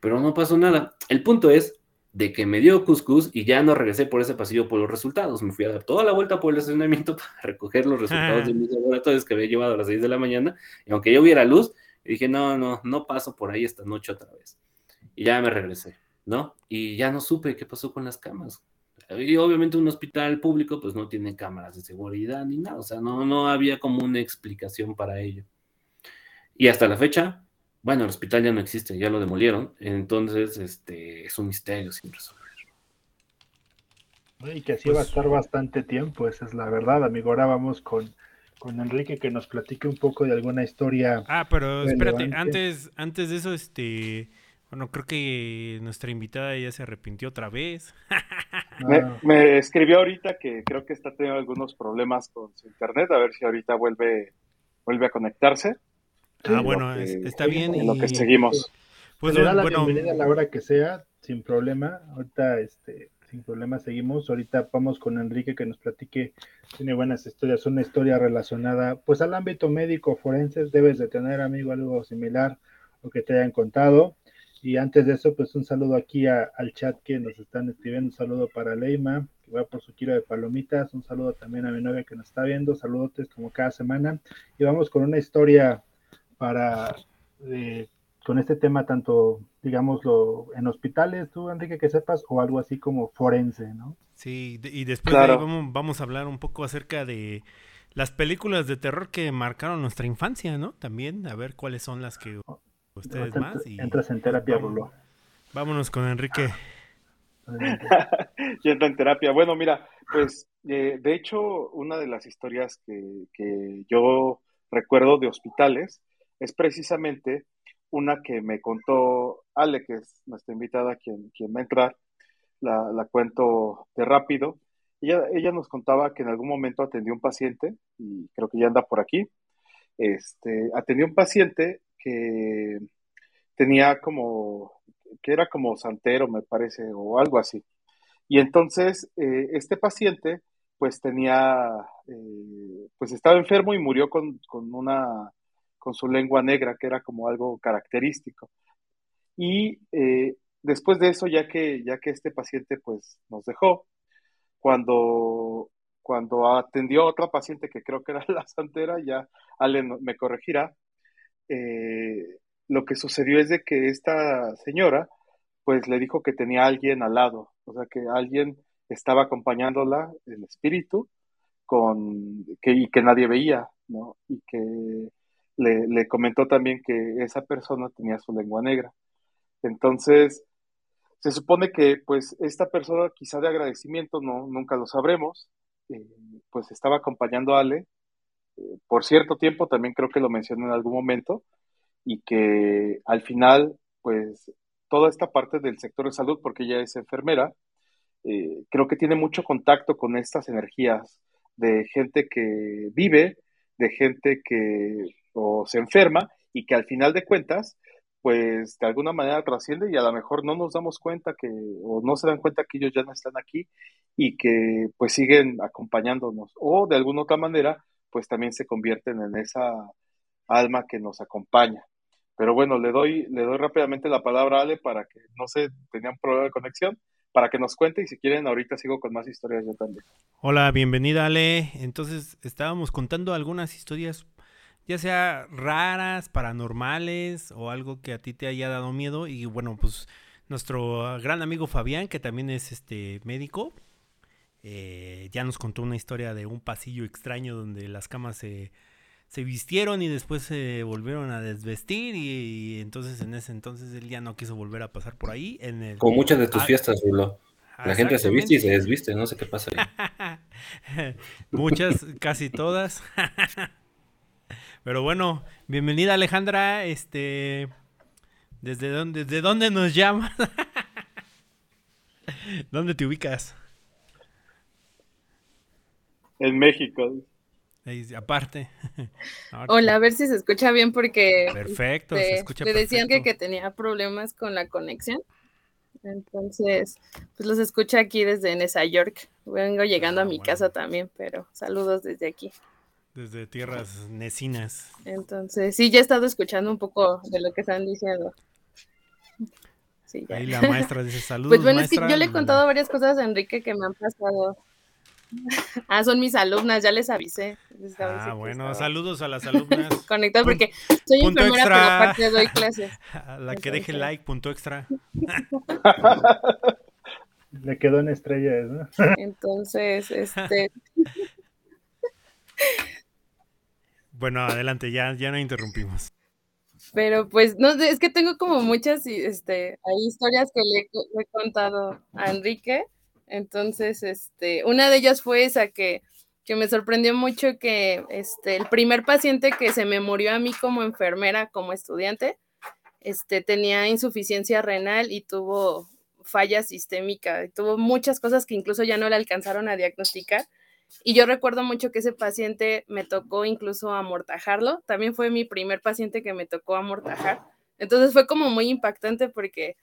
pero no pasó nada. El punto es de que me dio cuscús y ya no regresé por ese pasillo por los resultados, me fui a dar toda la vuelta por el estacionamiento para recoger los resultados de mis laboratorios que había llevado a las 6 de la mañana, y aunque ya hubiera luz, dije, no, no, no paso por ahí esta noche otra vez. Y ya me regresé, ¿no? Y ya no supe qué pasó con las camas. Y obviamente un hospital público pues no tiene cámaras de seguridad ni nada, o sea, no, no había como una explicación para ello. Y hasta la fecha, bueno, el hospital ya no existe, ya lo demolieron, entonces este, es un misterio sin resolver. Y que así va a Pues- estar bastante tiempo, esa es la verdad, amigo. Ahora vamos con, con Enrique que nos platique un poco de alguna historia. Ah, pero espérate, antes, antes de eso, este, bueno, creo que nuestra invitada ya se arrepintió otra vez. Me, Ah, me escribió ahorita que creo que está teniendo algunos problemas con su internet, a ver si ahorita vuelve, vuelve a conectarse. Sí, ah, bueno, que- está bien. En lo que y- seguimos. Pues le da la bueno, bienvenida a la hora que sea, sin problema. Ahorita, este, sin problema seguimos. Ahorita vamos con Enrique que nos platique. Tiene buenas historias, una historia relacionada, pues, al ámbito médico forense. Debes de tener, amigo, algo similar o que te hayan contado. Y antes de eso, pues un saludo aquí al chat que nos están escribiendo. Un saludo para Leima, que va por su kilo de palomitas. Un saludo también a mi novia que nos está viendo. Saludotes como cada semana. Y vamos con una historia para eh, con este tema, tanto, digámoslo, en hospitales, tú, Enrique, que sepas, o algo así como forense, ¿no? Sí, y después de ahí vamos a hablar un poco acerca de las películas de terror que marcaron nuestra infancia, ¿no? También, a ver cuáles son las que ustedes más. Y entras en terapia, Rulo. Vámonos con Enrique. y entra en terapia. Bueno, mira, pues eh, de hecho, una de las historias que, que yo recuerdo de hospitales es precisamente una que me contó Ale, que es nuestra invitada, quien, quien va a entrar. La, la cuento de rápido. Ella, ella nos contaba que en algún momento atendió un paciente, y creo que ya anda por aquí, este, atendió un paciente que tenía como, que era como santero, me parece, o algo así. Y entonces, eh, este paciente, pues tenía, eh, pues estaba enfermo y murió con, con, una, con su lengua negra, que era como algo característico. Y eh, después de eso, ya que, ya que este paciente, pues, nos dejó, cuando, cuando atendió a otra paciente que creo que era la santera, ya Ale me corregirá, eh, lo que sucedió es de que esta señora, pues le dijo que tenía alguien al lado, o sea, que alguien estaba acompañándola, el espíritu, con, que, y que nadie veía, ¿no? Y que le, comentó también que esa persona tenía su lengua negra. Entonces, se supone que pues esta persona quizá de agradecimiento, no, nunca lo sabremos, eh, pues estaba acompañando a Ale eh, por cierto tiempo, también creo que lo mencioné en algún momento, y que al final pues toda esta parte del sector de salud, porque ella es enfermera, eh, creo que tiene mucho contacto con estas energías de gente que vive, de gente que o se enferma y que al final de cuentas pues de alguna manera trasciende y a lo mejor no nos damos cuenta que, o no se dan cuenta que ellos ya no están aquí y que pues siguen acompañándonos, o de alguna otra manera, pues también se convierten en esa alma que nos acompaña. Pero bueno, le doy, le doy rápidamente la palabra a Ale para que, no sé, tenía un problema de conexión, para que nos cuente y si quieren ahorita sigo con más historias yo también. Hola, bienvenida Ale. Entonces estábamos contando algunas historias ya sea raras, paranormales o algo que a ti te haya dado miedo. Y bueno, pues nuestro gran amigo Fabián, que también es este médico, eh, ya nos contó una historia de un pasillo extraño donde las camas se, se vistieron y después se volvieron a desvestir y, entonces en ese entonces él ya no quiso volver a pasar por ahí. En el, Como muchas de tus ah, fiestas, Rulo. La gente se viste y se desviste, no sé qué pasa. muchas, casi todas. Pero bueno, bienvenida Alejandra, este, ¿desde dónde, desde dónde nos llamas? ¿Dónde te ubicas? En México. aparte. Hola, a ver si se escucha bien porque perfecto, se escucha te decían que, que tenía problemas con la conexión. Entonces, pues los escucho aquí desde Nueva York. Vengo llegando a ah, mi casa también, pero saludos desde aquí. Desde tierras necinas. Entonces, sí, ya he estado escuchando un poco de lo que están diciendo. Sí, Ahí la maestra dice saludos. Pues bueno, es que yo le he contado varias cosas a Enrique que me han pasado. Ah, son mis alumnas, ya les avisé. ah, bueno, saludos a las alumnas. Conectado porque soy enfermera, pero aparte doy clases. A la que deje like, punto extra. Le quedó en estrellas, ¿no? Entonces, este. Bueno, adelante, ya, ya no interrumpimos. Pero pues, no es que tengo como muchas este, hay historias que le, he contado a Enrique. Entonces, este, una de ellas fue esa que, que me sorprendió mucho que este, el primer paciente que se me murió a mí como enfermera, como estudiante, este, tenía insuficiencia renal y tuvo falla sistémica, tuvo muchas cosas que incluso ya no le alcanzaron a diagnosticar y yo recuerdo mucho que ese paciente me tocó incluso amortajarlo. También fue mi primer paciente que me tocó amortajar. Entonces fue como muy impactante porque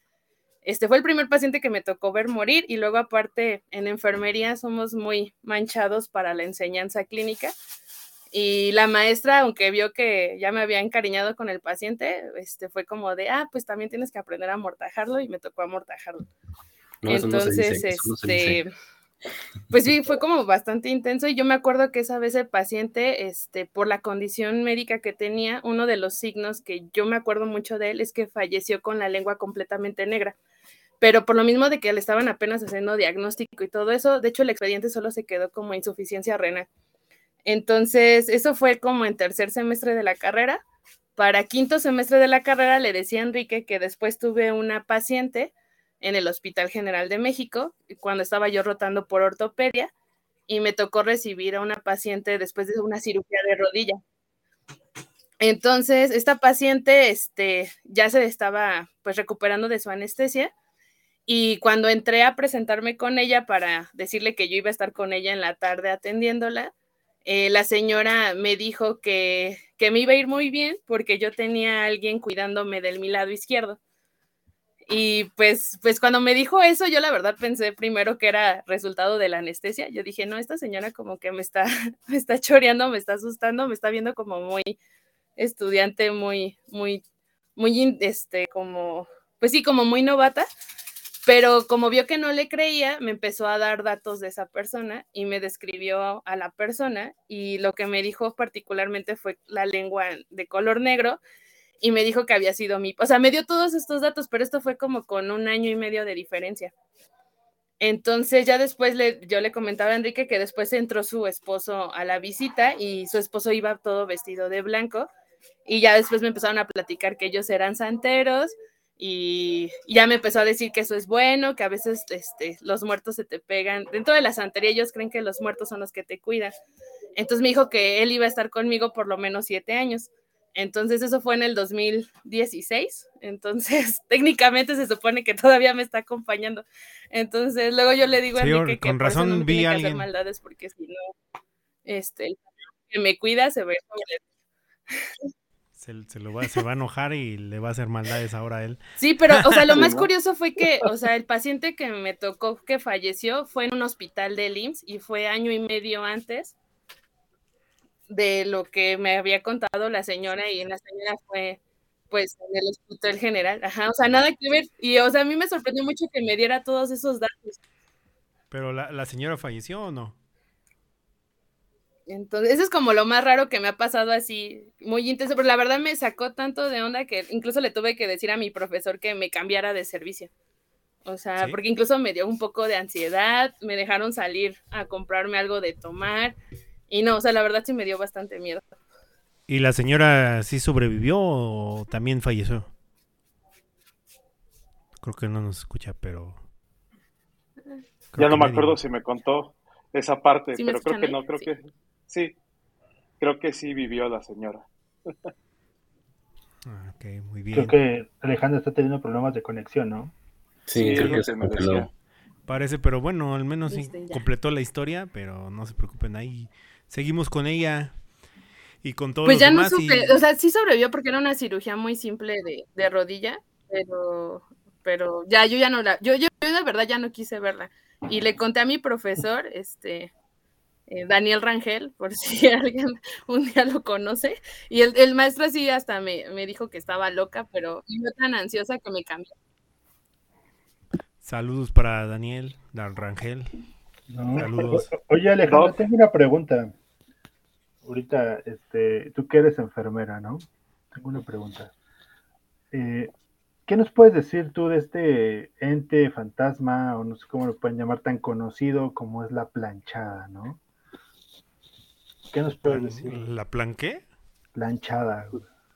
este fue el primer paciente que me tocó ver morir y luego aparte en enfermería somos muy manchados para la enseñanza clínica. Y la maestra, aunque vio que ya me había encariñado con el paciente, este, fue como de, ah, pues también tienes que aprender a amortajarlo y me tocó amortajarlo. Entonces, este, pues sí, fue como bastante intenso y yo me acuerdo que esa vez el paciente, este, por la condición médica que tenía, uno de los signos que yo me acuerdo mucho de él es que falleció con la lengua completamente negra. Pero por lo mismo de que le estaban apenas haciendo diagnóstico y todo eso, de hecho el expediente solo se quedó como insuficiencia renal. Entonces, eso fue como en tercer semestre de la carrera. Para quinto semestre de la carrera le decía a Enrique que después tuve una paciente en el Hospital General de México, cuando estaba yo rotando por ortopedia, y me tocó recibir a una paciente después de una cirugía de rodilla. Entonces, esta paciente este, ya se estaba pues recuperando de su anestesia y cuando entré a presentarme con ella para decirle que yo iba a estar con ella en la tarde atendiéndola, eh, la señora me dijo que, me iba a ir muy bien porque yo tenía a alguien cuidándome del mi lado izquierdo. Y pues, pues cuando me dijo eso, yo la verdad pensé primero que era resultado de la anestesia. Yo dije, no, esta señora como que me está, me está choreando, me está asustando, me está viendo como muy estudiante, muy, muy, muy, este, como, pues sí, como muy novata. Pero como vio que no le creía, me empezó a dar datos de esa persona y me describió a la persona y lo que me dijo particularmente fue la lengua de color negro y me dijo que había sido mi, o sea, me dio todos estos datos, pero esto fue como con un año y medio de diferencia. Entonces ya después le, yo le comentaba a Enrique que después entró su esposo a la visita y su esposo iba todo vestido de blanco y ya después me empezaron a platicar que ellos eran santeros y, ya me empezó a decir que eso es bueno, que a veces este, los muertos se te pegan. Dentro de la santería ellos creen que los muertos son los que te cuidan. Entonces me dijo que él iba a estar conmigo por lo menos siete años. Entonces eso fue en el 2016. Entonces técnicamente se supone que todavía me está acompañando. Entonces luego yo le digo a Enrique que con razón no vi a alguien. maldades porque si no, este, que me cuida se ve se, lo va, se va a enojar y le va a hacer maldades ahora a él. Sí, pero, o sea, lo más curioso fue que, o sea, el paciente que me tocó que falleció fue en un hospital de IMSS y fue año y medio antes de lo que me había contado la señora y la señora fue pues en el hospital general, ajá, o sea, nada que ver, y o sea, a mí me sorprendió mucho que me diera todos esos datos. Pero la, la señora falleció o no? Entonces, eso es como lo más raro que me ha pasado así, muy intenso, pero la verdad me sacó tanto de onda que incluso le tuve que decir a mi profesor que me cambiara de servicio. O sea, porque incluso me dio un poco de ansiedad, me dejaron salir a comprarme algo de tomar y no, o sea, la verdad sí me dio bastante miedo. ¿Y la señora sí sobrevivió o también falleció? Creo que no nos escucha, pero... ya no me acuerdo si me contó esa parte, pero creo que no, creo que Sí, creo que sí vivió la señora. Ah, ok, muy bien. Creo que Alejandra está teniendo problemas de conexión, ¿no? Sí, creo que se me Parece, pero bueno, al menos sí completó la historia, pero no se preocupen, ahí seguimos con ella y con todo Pues ya no supe, o sea, sí sobrevivió porque era una cirugía muy simple de, de rodilla, pero, pero ya yo ya no la, yo, yo, yo de verdad ya no quise verla. Y le conté a mi profesor, este, eh, Daniel Rangel, por si alguien un día lo conoce. Y el, maestro así hasta me, dijo que estaba loca, pero yo tan ansiosa que me cambió. Saludos para Daniel, Dan Rangel. Saludos. Oye, Alejandro, tengo una pregunta. Ahorita, este, tú que eres enfermera, ¿no? Tengo una pregunta. Eh, ¿Qué nos puedes decir tú de este ente fantasma, o no sé cómo lo pueden llamar, tan conocido como es la planchada, ¿no? ¿Qué nos puedes decir? ¿La planqué? Planchada.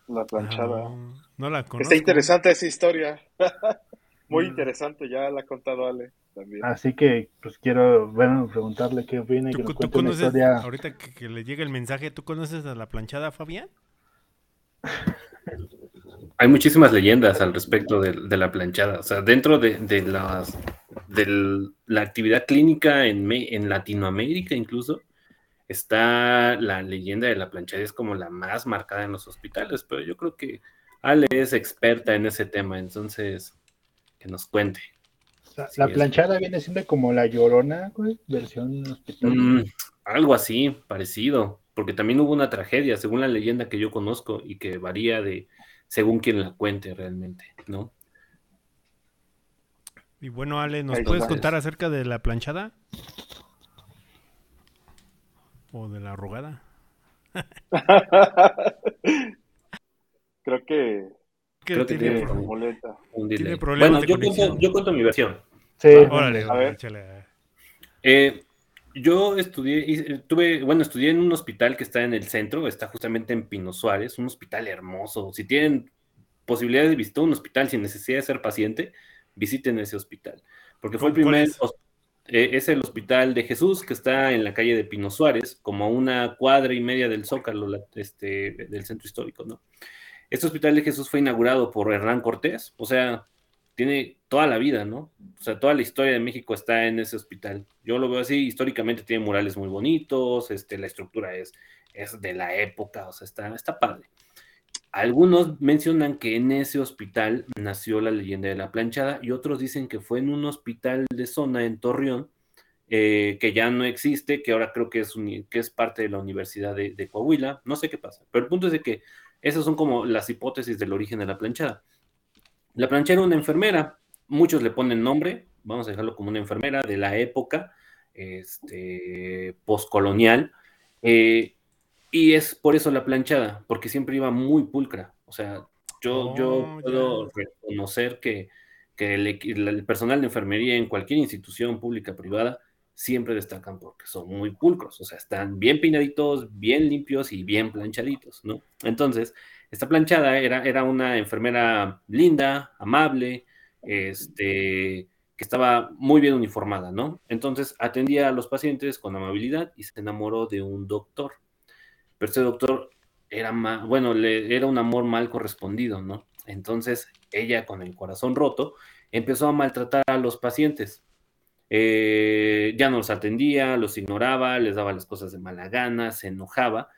La planchada. no, la conozco. Está interesante esa historia. Muy mm. interesante, ya la ha contado Ale también. Así que, pues quiero, bueno, preguntarle qué opina. ¿Tú, que conoces, ahorita que, le llegue el mensaje, ¿tú conoces a la planchada, Fabián? Hay muchísimas leyendas al respecto de, la planchada. O sea, dentro de, las, de la actividad clínica en, en Latinoamérica incluso, está la leyenda de la planchada, es como la más marcada en los hospitales, pero yo creo que Ale es experta en ese tema, entonces que nos cuente. La, planchada viene siendo como la llorona, versión hospital. Mm, algo así, parecido, porque también hubo una tragedia, según la leyenda que yo conozco y que varía de según quien la cuente realmente, ¿no? Y bueno, Ale, ¿nos puedes contar acerca de la planchada? ¿O de la arrugada? Creo que... Creo que tiene, tiene problemas Bueno, yo yo cuento mi versión. Sí, Órale, a ver. échale. Eh, yo estudié, tuve, bueno, estudié en un hospital que está en el centro, está justamente en Pino Suárez, un hospital hermoso. Si tienen posibilidad de visitar un hospital sin necesidad de ser paciente, visiten ese hospital. Porque fue el ¿Cuál primer, es? eh, es el Hospital de Jesús, que está en la calle de Pino Suárez, como a una cuadra y media del Zócalo, la- este, del centro histórico, ¿no? Este Hospital de Jesús fue inaugurado por Hernán Cortés, o sea, tiene toda la vida, ¿no? O sea, toda la historia de México está en ese hospital. Yo lo veo así, históricamente tiene murales muy bonitos, este, la estructura es, es de la época, o sea, está, está padre. Algunos mencionan que en ese hospital nació la leyenda de la planchada y otros dicen que fue en un hospital de zona en Torreón, eh, que ya no existe, que ahora creo que es, que es parte de la Universidad de, de Coahuila, no sé qué pasa, pero el punto es de que esas son como las hipótesis del origen de la planchada. La planchera era una enfermera, muchos le ponen nombre, vamos a dejarlo como una enfermera de la época este, postcolonial, eh, y es por eso la planchada, porque siempre iba muy pulcra. O sea, yo, Oh, yo puedo reconocer que, que el personal de enfermería en cualquier institución pública privada siempre destacan porque son muy pulcros, o sea, están bien peinaditos, bien limpios y bien planchaditos, ¿no? Entonces, esta planchada era, era una enfermera linda, amable, este, que estaba muy bien uniformada, ¿no? Entonces, atendía a los pacientes con amabilidad y se enamoró de un doctor. Pero este doctor era ma- bueno, le, era un amor mal correspondido, ¿no? Entonces, ella con el corazón roto empezó a maltratar a los pacientes. Eh, ya no los atendía, los ignoraba, les daba las cosas de mala gana, se enojaba.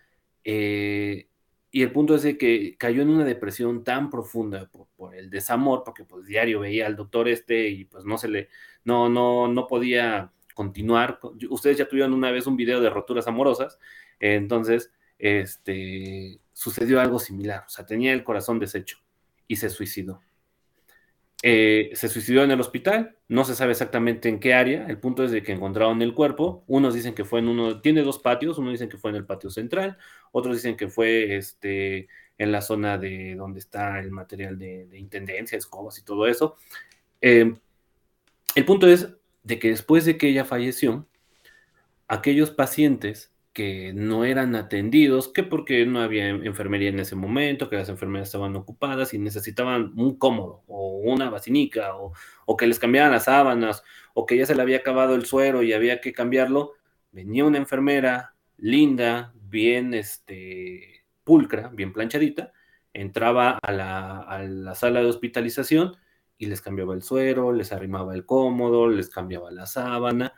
eh, y el punto es de que cayó en una depresión tan profunda por, el desamor, porque pues diario veía al doctor este y pues no se le, no, no, no podía continuar. Ustedes ya tuvieron una vez un video de roturas amorosas, entonces, este, sucedió algo similar, o sea, tenía el corazón deshecho y se suicidó. Eh, se suicidó en el hospital, no se sabe exactamente en qué área, el punto es de que encontraron el cuerpo, unos dicen que fue en uno, tiene dos patios, unos dicen que fue en el patio central, otros dicen que fue este, en la zona de donde está el material de, de intendencia, escobas y todo eso. Eh, el punto es de que después de que ella falleció, aquellos pacientes que no eran atendidos, que porque no había enfermería en ese momento, que las enfermeras estaban ocupadas y necesitaban un cómodo o una vacinica o, o que les cambiaran las sábanas o que ya se le había acabado el suero y había que cambiarlo, venía una enfermera linda, bien este, pulcra, bien planchadita, entraba a la, a la sala de hospitalización y les cambiaba el suero, les arrimaba el cómodo, les cambiaba la sábana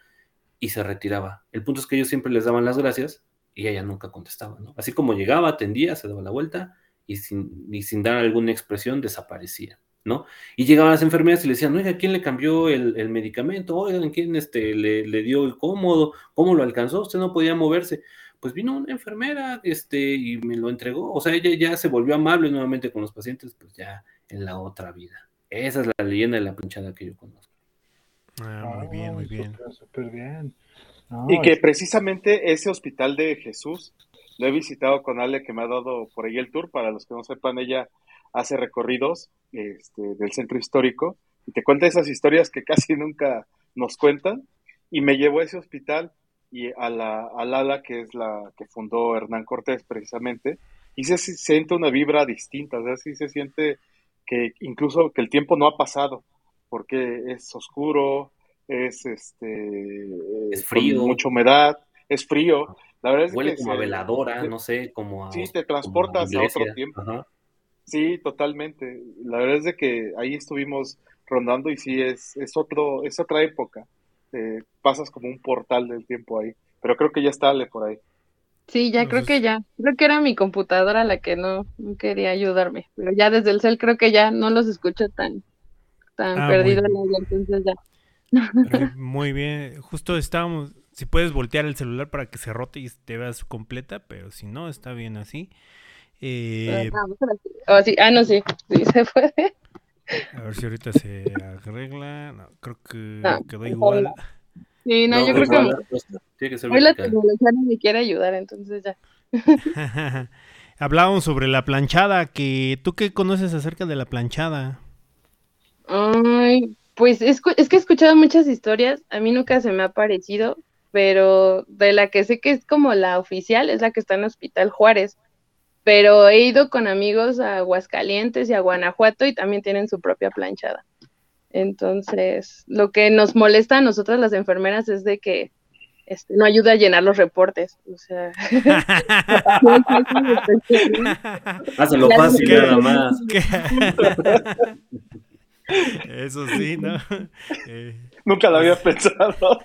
y se retiraba. El punto es que ellos siempre les daban las gracias y ella nunca contestaba, ¿no? Así como llegaba, atendía, se daba la vuelta y sin, sin dar alguna expresión desaparecía, ¿no? Y llegaban las enfermeras y le decían, oiga, ¿quién le cambió el, el medicamento? Oigan, ¿quién este, le, le, dio el cómodo? ¿Cómo lo alcanzó? Usted no podía moverse. Pues vino una enfermera este, y me lo entregó. O sea, ella ya se volvió amable nuevamente con los pacientes, pues ya en la otra vida. Esa es la leyenda de la planchada que yo conozco. Ah, muy bien, muy bien. Súper, súper bien. No, Y que es- precisamente ese hospital de Jesús lo he visitado con Ale que me ha dado por ahí el tour. Para los que no sepan, ella hace recorridos este, del centro histórico y te cuenta esas historias que casi nunca nos cuentan. Y me llevó a ese hospital y a la, al ala que es la que fundó Hernán Cortés precisamente. Y se, se siente una vibra distinta, o sea, sí se siente que incluso que el tiempo no ha pasado, porque es oscuro, es este Es con frío. mucha humedad, es frío. La verdad es Huele que como a se- veladora, se- no sé, como a... Sí, te a transportas a otro tiempo. Ajá. Sí, totalmente. La verdad es de que ahí estuvimos rondando y sí es, es otro, es otra época. Eh, pasas como un portal del tiempo ahí. Pero creo que ya está Ale por ahí. Sí, ya creo que ya. Creo que era mi computadora la que no, no quería ayudarme. Pero ya desde el cel creo que ya no los escucho tan, tan Ah, perdido muy en entonces ya. Muy bien, justo estábamos, Si puedes voltear el celular para que se rote y te veas completa, pero si no, está bien así. Eh, oh, sí. Ah, no, sí, sí se puede. A ver si ahorita se arregla. No, creo que quedó igual. Sí, no, yo creo que. Tiene que ser Hoy la tecnología no me quiere ayudar, entonces ya. Hablábamos sobre la planchada, que tú qué conoces acerca de la planchada. Ay, pues es, es, que he escuchado muchas historias, a mí nunca se me ha parecido, pero de la que sé que es como la oficial es la que está en Hospital Juárez. Pero he ido con amigos a Aguascalientes y a Guanajuato y también tienen su propia planchada. Entonces, lo que nos molesta a nosotras las enfermeras es de que este, no ayuda a llenar los reportes. O sea, Hazlo fácil nada más. Eso sí, ¿no? Eh, Nunca lo había pensado.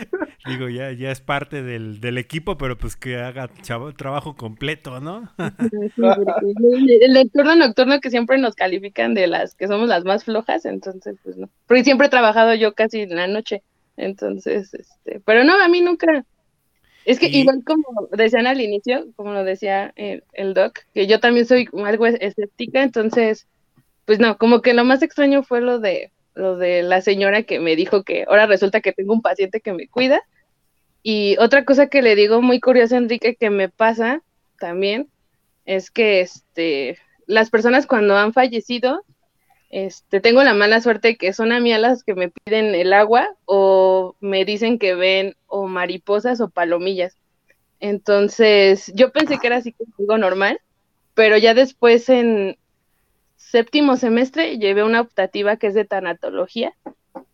Digo, ya, ya es parte del, del equipo, pero pues que haga trabajo completo, ¿no? el, turno nocturno que siempre nos califican de las que somos las más flojas, entonces pues no. Porque siempre he trabajado yo casi en la noche. Entonces, este, pero no, a mí nunca. Es que igual como decían al inicio, como lo decía el, el, doc, que yo también soy algo escéptica, entonces, pues no, como que lo más extraño fue lo de lo de la señora que me dijo que ahora resulta que tengo un paciente que me cuida. Y otra cosa que le digo muy curiosa, Enrique, que me pasa también, es que este, las personas cuando han fallecido, este, tengo la mala suerte que son a mí las que me piden el agua o me dicen que ven o mariposas o palomillas. Entonces, yo pensé que era así como normal, pero ya después en séptimo semestre llevé una optativa que es de tanatología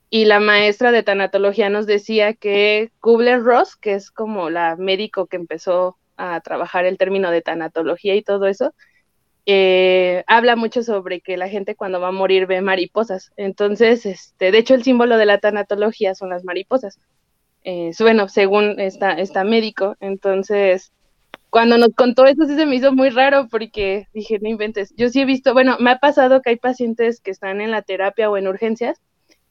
y la maestra de tanatología nos decía que Kubler-Ross, que es como la médico que empezó a trabajar el término de tanatología y todo eso, eh, habla mucho sobre que la gente cuando va a morir ve mariposas. Entonces, este, de hecho, el símbolo de la tanatología son las mariposas. Eh, bueno, según esta, esta médico. Entonces, cuando nos contó eso sí se me hizo muy raro porque dije, no inventes. Yo sí he visto, bueno, me ha pasado que hay pacientes que están en la terapia o en urgencias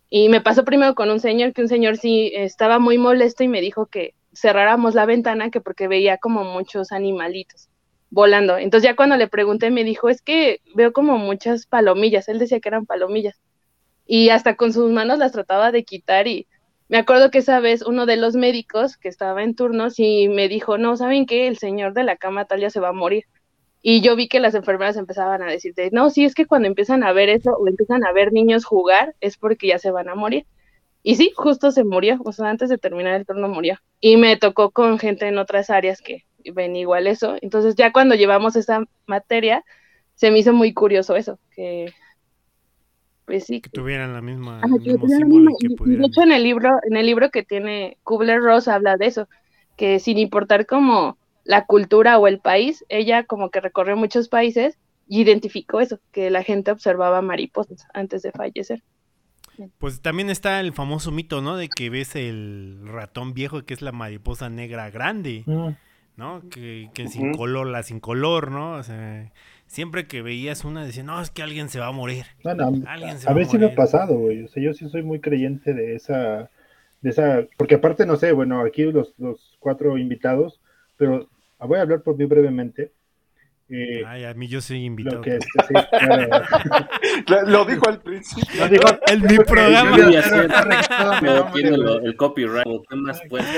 y me pasó primero con un señor que un señor sí estaba muy molesto y me dijo que cerráramos la ventana que porque veía como muchos animalitos volando. Entonces ya cuando le pregunté me dijo, es que veo como muchas palomillas, él decía que eran palomillas. Y hasta con sus manos las trataba de quitar y me acuerdo que esa vez uno de los médicos que estaba en turnos y me dijo, no, ¿saben qué? El señor de la cama tal ya se va a morir. Y yo vi que las enfermeras empezaban a decirte, no, sí, es que cuando empiezan a ver eso o empiezan a ver niños jugar es porque ya se van a morir. Y sí, justo se murió, o sea, antes de terminar el turno murió. Y me tocó con gente en otras áreas que ven igual eso. Entonces ya cuando llevamos esa materia, se me hizo muy curioso eso, que pues sí. Que tuvieran la misma, De hecho, en el libro, en el libro que tiene Kubler-Ross habla de eso, que sin importar como la cultura o el país, ella como que recorrió muchos países y identificó eso, que la gente observaba mariposas antes de fallecer. Pues también está el famoso mito, ¿no? De que ves el ratón viejo que es la mariposa negra grande. Mm. ¿no? Que, que sin color, la sin color, ¿no? O sea, siempre que veías una decías, no, es que alguien se va a morir. a, ver si me ha pasado, güey. O sea, yo sí soy muy creyente de esa, de esa, porque aparte, no sé, bueno, aquí los, los cuatro invitados, pero voy a hablar por mí brevemente. Eh, Ay, a mí yo soy invitado. Lo, dijo al principio. Lo dijo en mi programa. el, copyright. ¿Qué más puedes?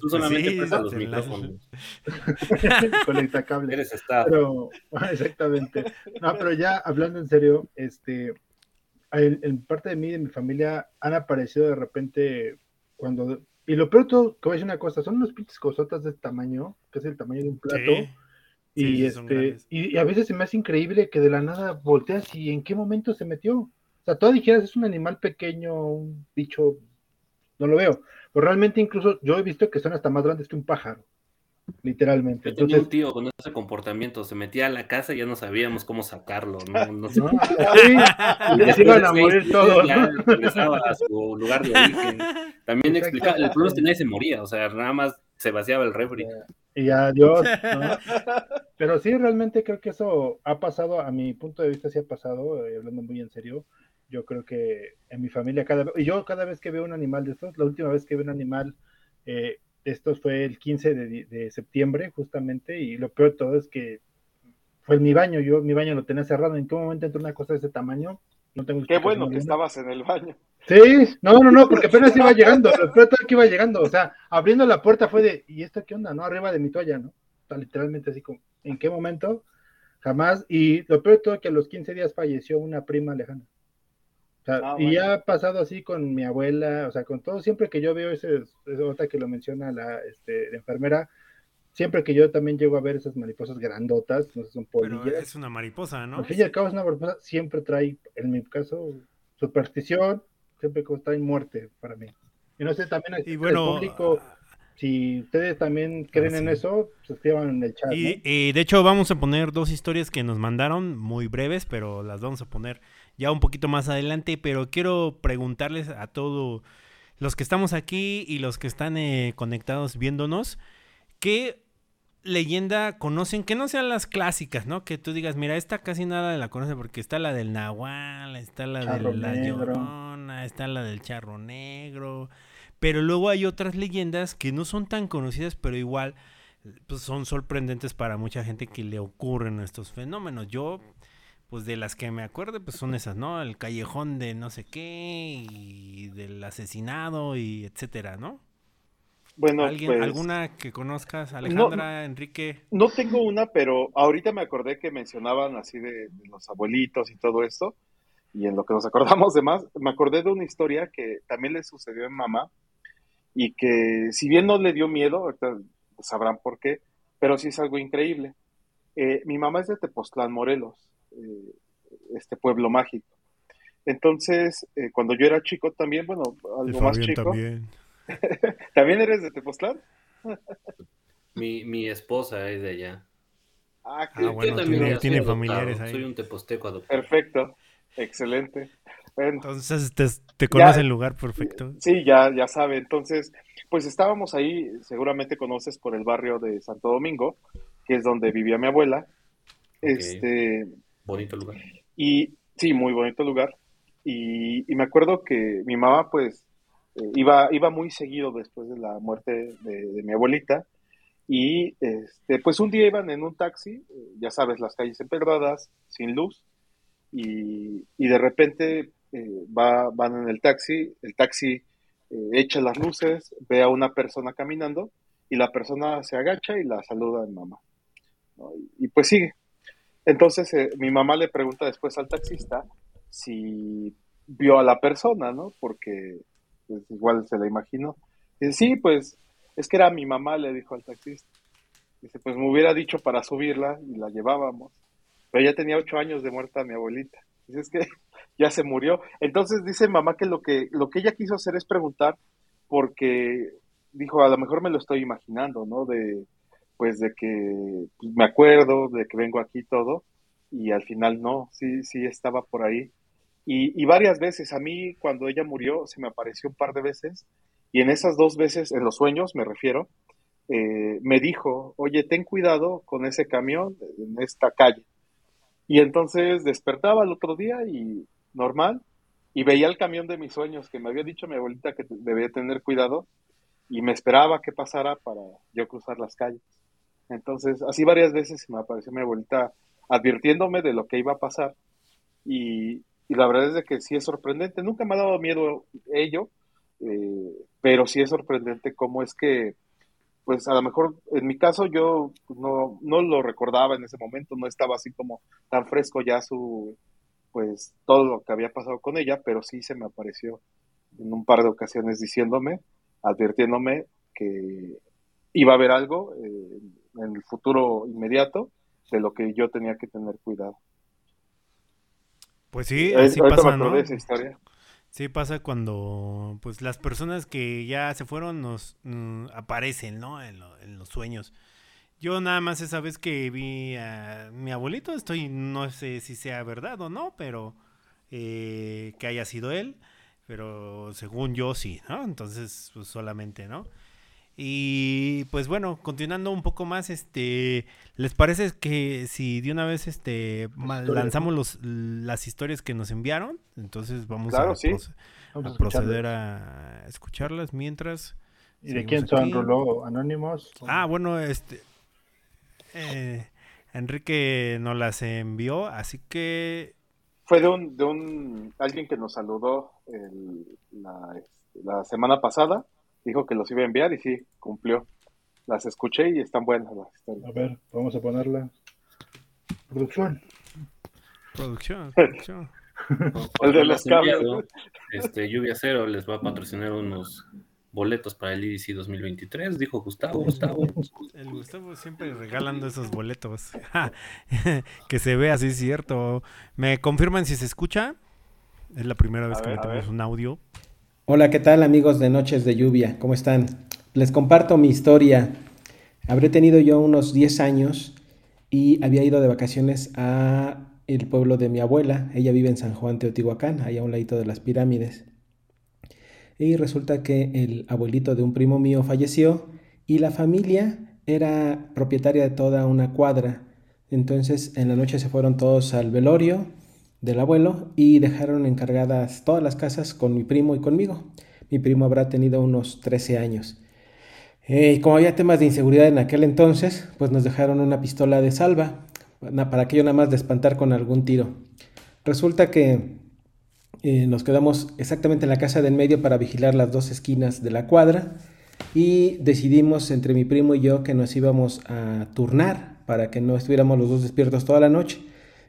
Tú solamente prestas los micrófonos. Conecta cable. Eres Pero, exactamente. No, pero ya hablando en serio, este, en, parte de mí, de mi familia, han aparecido de repente cuando y lo peor todo, que voy a decir una cosa, son unos pinches cosotas de este tamaño, que es el tamaño de un plato, y, este, y, a veces se me hace increíble que de la nada volteas y en qué momento se metió. O sea, tú dijeras es un animal pequeño, un bicho, no lo veo. Pero realmente incluso yo he visto que son hasta más grandes que un pájaro. Literalmente. Yo tenía un tío con ese comportamiento, se metía a la casa y ya no sabíamos cómo sacarlo, ¿no? no, sé. y se iban a morir todos. regresaba a su lugar de origen. También explicaba, el problema es que nadie se moría, o sea, nada más se vaciaba el refri. Y adiós. Pero sí, realmente creo que eso ha pasado, a mi punto de vista sí ha pasado, eh, hablando muy en serio. Yo creo que en mi familia cada vez, y yo cada vez que veo un animal de estos, la última vez que veo un animal eh, de estos fue el 15 de, de, septiembre justamente, y lo peor de todo es que fue en mi baño, yo mi baño lo tenía cerrado, ¿en qué momento entró una cosa de ese tamaño? No tengo Qué bueno que estabas en el baño. Sí, no, no, no, porque apenas iba llegando, lo peor que iba llegando, o sea, abriendo la puerta fue de, ¿y esto qué onda? ¿No? Arriba de mi toalla, ¿no? literalmente así como, ¿en qué momento? Jamás. Y lo peor de todo que a los 15 días falleció una prima lejana. O sea, ah, y ya ha pasado así con mi abuela, o sea, con todo, siempre que yo veo ese, esa otra que lo menciona la, este, enfermera, siempre que yo también llego a ver esas mariposas grandotas, no sé, son polillas. Pero es una mariposa, ¿no? Al fin y al cabo es una mariposa, siempre trae, en mi caso, superstición, siempre en muerte para mí. Y no sé, también y bueno, el público si ustedes también creen en eso, se escriban en el chat. Y, de hecho vamos a poner dos historias que nos mandaron, muy breves, pero las vamos a poner ya un poquito más adelante. Pero quiero preguntarles a todos los que estamos aquí y los que están eh, conectados viéndonos, ¿qué leyenda conocen? Que no sean las clásicas, ¿no? Que tú digas, mira, esta casi nada la conoce porque está la del Nahual, está la de la Llorona, está la del Charro Negro pero luego hay otras leyendas que no son tan conocidas, pero igual pues, son sorprendentes para mucha gente que le ocurren estos fenómenos. Yo, pues de las que me acuerdo, pues son esas, ¿no? El callejón de no sé qué y del asesinado y etcétera, ¿no? Bueno, ¿Alguien, pues, ¿Alguna que conozcas, Alejandra, Enrique? No tengo una, pero ahorita me acordé que mencionaban así de, de, los abuelitos y todo esto, y en lo que nos acordamos de más, me acordé de una historia que también le sucedió en mamá, y que si bien no le dio miedo, sabrán por qué, pero sí es algo increíble. Eh, mi mamá es de Tepoztlán, Morelos, eh, este pueblo mágico. Entonces, eh, cuando yo era chico también, bueno, algo más chico. También. ¿También eres de Tepoztlán? mi, mi esposa es de allá. Ah, ah bueno, también tiene, familiares ahí. Soy un teposteco adoptado. Perfecto, excelente. Entonces te, te conoce el lugar perfecto. Sí, ya, ya sabe. Entonces, pues estábamos ahí, seguramente conoces por el barrio de Santo Domingo, que es donde vivía mi abuela. Este. Bonito lugar. Y sí, muy bonito lugar. Y, me acuerdo que mi mamá, pues, eh, iba, iba muy seguido después de la muerte de, mi abuelita. Y este, pues un día iban en un taxi, eh, ya sabes, las calles empedradas, sin luz, y, y de repente eh, va, van en el taxi, el taxi eh, echa las luces, ve a una persona caminando y la persona se agacha y la saluda mi mamá. Y, pues sigue. Entonces mi mamá le pregunta después al taxista si vio a la persona, ¿no? Porque pues, igual se la imaginó. Dice, sí, pues es que era mi mamá, le dijo al taxista. Dice, pues me hubiera dicho para subirla y la llevábamos. Pero ya tenía ocho años de muerta mi abuelita. Dice, es que ya se murió. Entonces dice mamá que lo que, lo que ella quiso hacer es preguntar porque dijo, a lo mejor me lo estoy imaginando, ¿no? De, pues de que pues, me acuerdo, de que vengo aquí todo, y al final no, sí, sí estaba por ahí. Y, varias veces, a mí cuando ella murió, se me apareció un par de veces, y en esas dos veces, en los sueños me refiero, eh, me dijo, oye, ten cuidado con ese camión en esta calle. Y entonces despertaba el otro día y normal y veía el camión de mis sueños que me había dicho mi abuelita que debía tener cuidado y me esperaba que pasara para yo cruzar las calles. Entonces, así varias veces me apareció mi abuelita advirtiéndome de lo que iba a pasar y, la verdad es de que sí es sorprendente. Nunca me ha dado miedo ello, eh, pero sí es sorprendente cómo es que, pues a lo mejor en mi caso yo no, no lo recordaba en ese momento, no estaba así como tan fresco ya su, pues todo lo que había pasado con ella, pero sí se me apareció en un par de ocasiones diciéndome, advirtiéndome que iba a haber algo eh, en el futuro inmediato de lo que yo tenía que tener cuidado. Pues sí, así pasa, ¿no? Sí pasa cuando pues las personas que ya se fueron nos mm, aparecen, ¿no? En, en los sueños. Yo nada más esa vez que vi a mi abuelito, estoy, no sé si sea verdad o no, pero eh, que haya sido él, pero según yo sí, ¿no? Entonces, pues solamente, ¿no? Y pues bueno, continuando un poco más, este, ¿les parece que si de una vez este lanzamos los, las historias que nos enviaron? Entonces vamos a, proceder a escucharlas mientras. ¿Y de quién son, Rulo? ¿Anónimos? Ah, bueno, este. Eh, Enrique nos las envió, así que. Fue de un, de un alguien que nos saludó la, la semana pasada dijo que los iba a enviar y sí, cumplió. Las escuché y están buenas las historias. A ver, vamos a ponerla. Producción. Producción, producción. el de los cables. Este, Lluvia Cero les va a patrocinar unos boletos para el IDC 2023, dijo Gustavo. Gustavo. El Gustavo siempre regalando esos boletos. que se ve así, cierto. ¿Me confirman si se escucha? Es la primera vez que metemos un audio. Hola, ¿qué tal amigos de Noches de Lluvia? ¿Cómo están? Les comparto mi historia. Habré tenido yo unos 10 años y había ido de vacaciones a el pueblo de mi abuela. Ella vive en San Juan Teotihuacán, ahí a un ladito de las pirámides. Y resulta que el abuelito de un primo mío falleció y la familia era propietaria de toda una cuadra. Entonces en la noche se fueron todos al velorio del abuelo y dejaron encargadas todas las casas con mi primo y conmigo. Mi primo habrá tenido unos 13 años. Eh, y como había temas de inseguridad en aquel entonces, pues nos dejaron una pistola de salva para aquello nada más de espantar con algún tiro. Resulta que eh, nos quedamos exactamente en la casa del medio para vigilar las dos esquinas de la cuadra y decidimos entre mi primo y yo que nos íbamos a turnar para que no estuviéramos los dos despiertos toda la noche.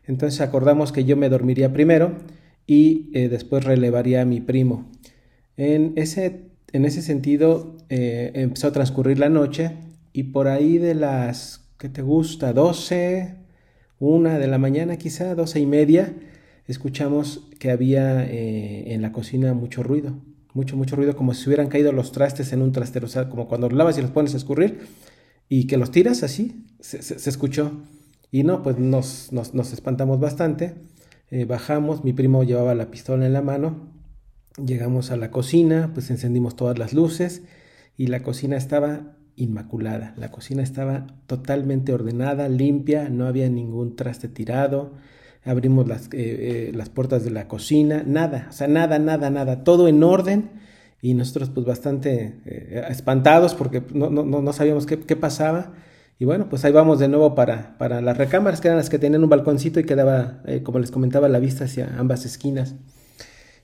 Entonces acordamos que yo me dormiría primero y eh, después relevaría a mi primo. En ese, en ese sentido eh, empezó a transcurrir la noche y por ahí de las, ¿qué te gusta? 12, una de la mañana quizá, doce y media, escuchamos que había eh, en la cocina mucho ruido, mucho, mucho ruido, como si hubieran caído los trastes en un trastero, o como cuando lavas y los pones a escurrir y que los tiras así, se escuchó. Y no, pues nos, nos, espantamos bastante. Eh, bajamos, mi primo llevaba la pistola en la mano. Llegamos a la cocina, pues encendimos todas las luces y la cocina estaba inmaculada. La cocina estaba totalmente ordenada, limpia, no había ningún traste tirado. Abrimos las, eh, eh, las puertas de la cocina, nada, o sea, nada, nada, nada, todo en orden y nosotros pues bastante espantados porque no, no, no sabíamos qué, qué pasaba y bueno, pues ahí vamos de nuevo para, para las recámaras, que eran las que tenían un balconcito y quedaba, eh, como les comentaba, la vista hacia ambas esquinas.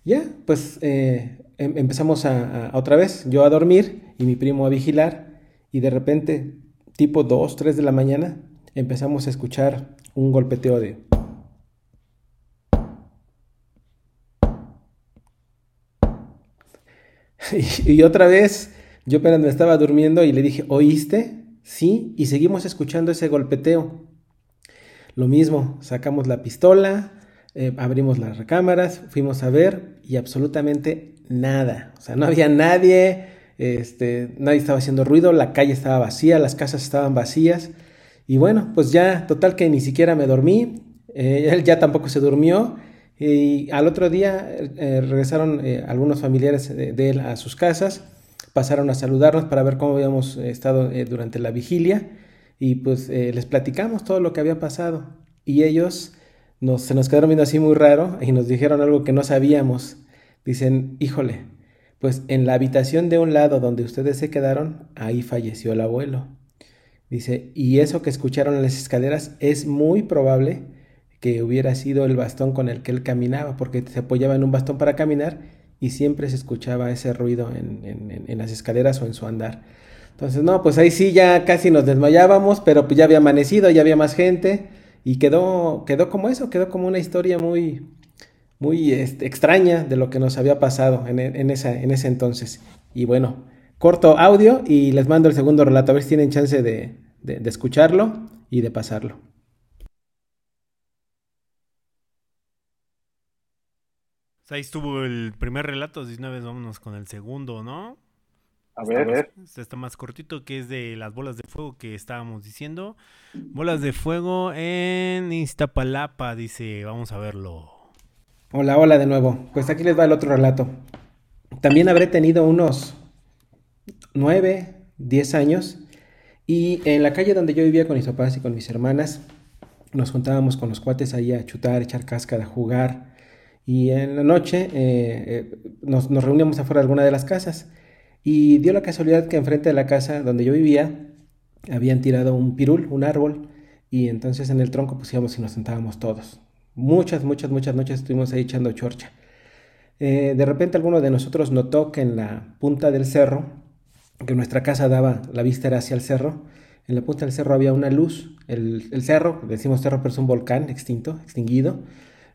Ya, pues eh, em, empezamos a, otra vez, yo a dormir y mi primo a vigilar. Y de repente, tipo 2, 3 de la mañana, empezamos a escuchar un golpeteo de... Y, y otra vez, yo apenas me estaba durmiendo y le dije, ¿oíste? Sí, y seguimos escuchando ese golpeteo. Lo mismo, sacamos la pistola, eh, abrimos las recámaras, fuimos a ver y absolutamente nada. O sea, no había nadie, este, nadie estaba haciendo ruido, la calle estaba vacía, las casas estaban vacías. Y bueno, pues ya, total que ni siquiera me dormí, eh, él ya tampoco se durmió. Y al otro día eh, regresaron algunos familiares de él a sus casas pasaron a saludarnos para ver cómo habíamos estado eh, durante la vigilia y pues eh, les platicamos todo lo que había pasado y ellos nos, se nos quedaron viendo así muy raro y nos dijeron algo que no sabíamos. Dicen, híjole, pues en la habitación de un lado donde ustedes se quedaron, ahí falleció el abuelo. Dice, y eso que escucharon en las escaleras es muy probable que hubiera sido el bastón con el que él caminaba, porque se apoyaba en un bastón para caminar y siempre se escuchaba ese ruido en, las escaleras o en su andar. Entonces, no, pues ahí sí ya casi nos desmayábamos, pero pues ya había amanecido, ya había más gente y quedó, quedó como eso, quedó como una historia muy, muy este, extraña de lo que nos había pasado en, en, esa, en ese entonces. Y bueno, corto audio y les mando el segundo relato, a ver si tienen chance de escucharlo y de pasarlo. Ahí estuvo el primer relato, de una vez vámonos con el segundo, ¿no? A ver, a ver. Este está más cortito, que es de las bolas de fuego que estábamos diciendo. Bolas de fuego en Iztapalapa, dice, vamos a verlo. Hola, hola de nuevo. Pues aquí les va el otro relato. También habré tenido unos nueve, 10 años. Y en la calle donde yo vivía con mis papás y con mis hermanas, nos juntábamos con los cuates ahí a chutar, echar cáscara, jugar. Y en la noche eh, eh, nos, nos reuníamos afuera de alguna de las casas. Y dio la casualidad que enfrente de la casa donde yo vivía habían tirado un pirul, un árbol, y entonces en el tronco íbamos y nos sentábamos todos. Muchas, muchas, muchas noches estuvimos ahí echando chorcha. Eh, de repente alguno de nosotros notó que en la punta del cerro, que nuestra casa daba, la vista era hacia el cerro, en la punta del cerro había una luz. El, cerro, decimos cerro, pero es un volcán extinto, extinguido,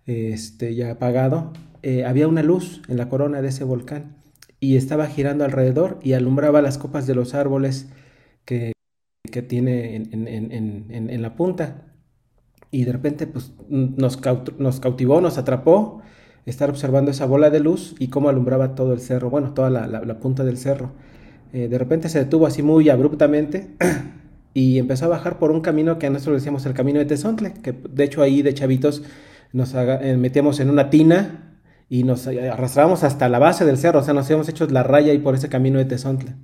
este, ya apagado. Eh, había una luz en la corona de ese volcán y estaba girando alrededor y alumbraba las copas de los árboles que, que tiene en, en, en, en, la punta. Y de repente pues, nos, nos cautivó, nos atrapó estar observando esa bola de luz y cómo alumbraba todo el cerro, bueno, toda la, la, punta del cerro. Eh, de repente se detuvo así muy abruptamente y empezó a bajar por un camino que a nosotros decíamos el camino de Tezontle, que de hecho ahí de chavitos nos eh, metíamos en una tina y nos arrastrábamos hasta la base del cerro, o sea, nos habíamos hecho la raya y por ese camino de Tezontle.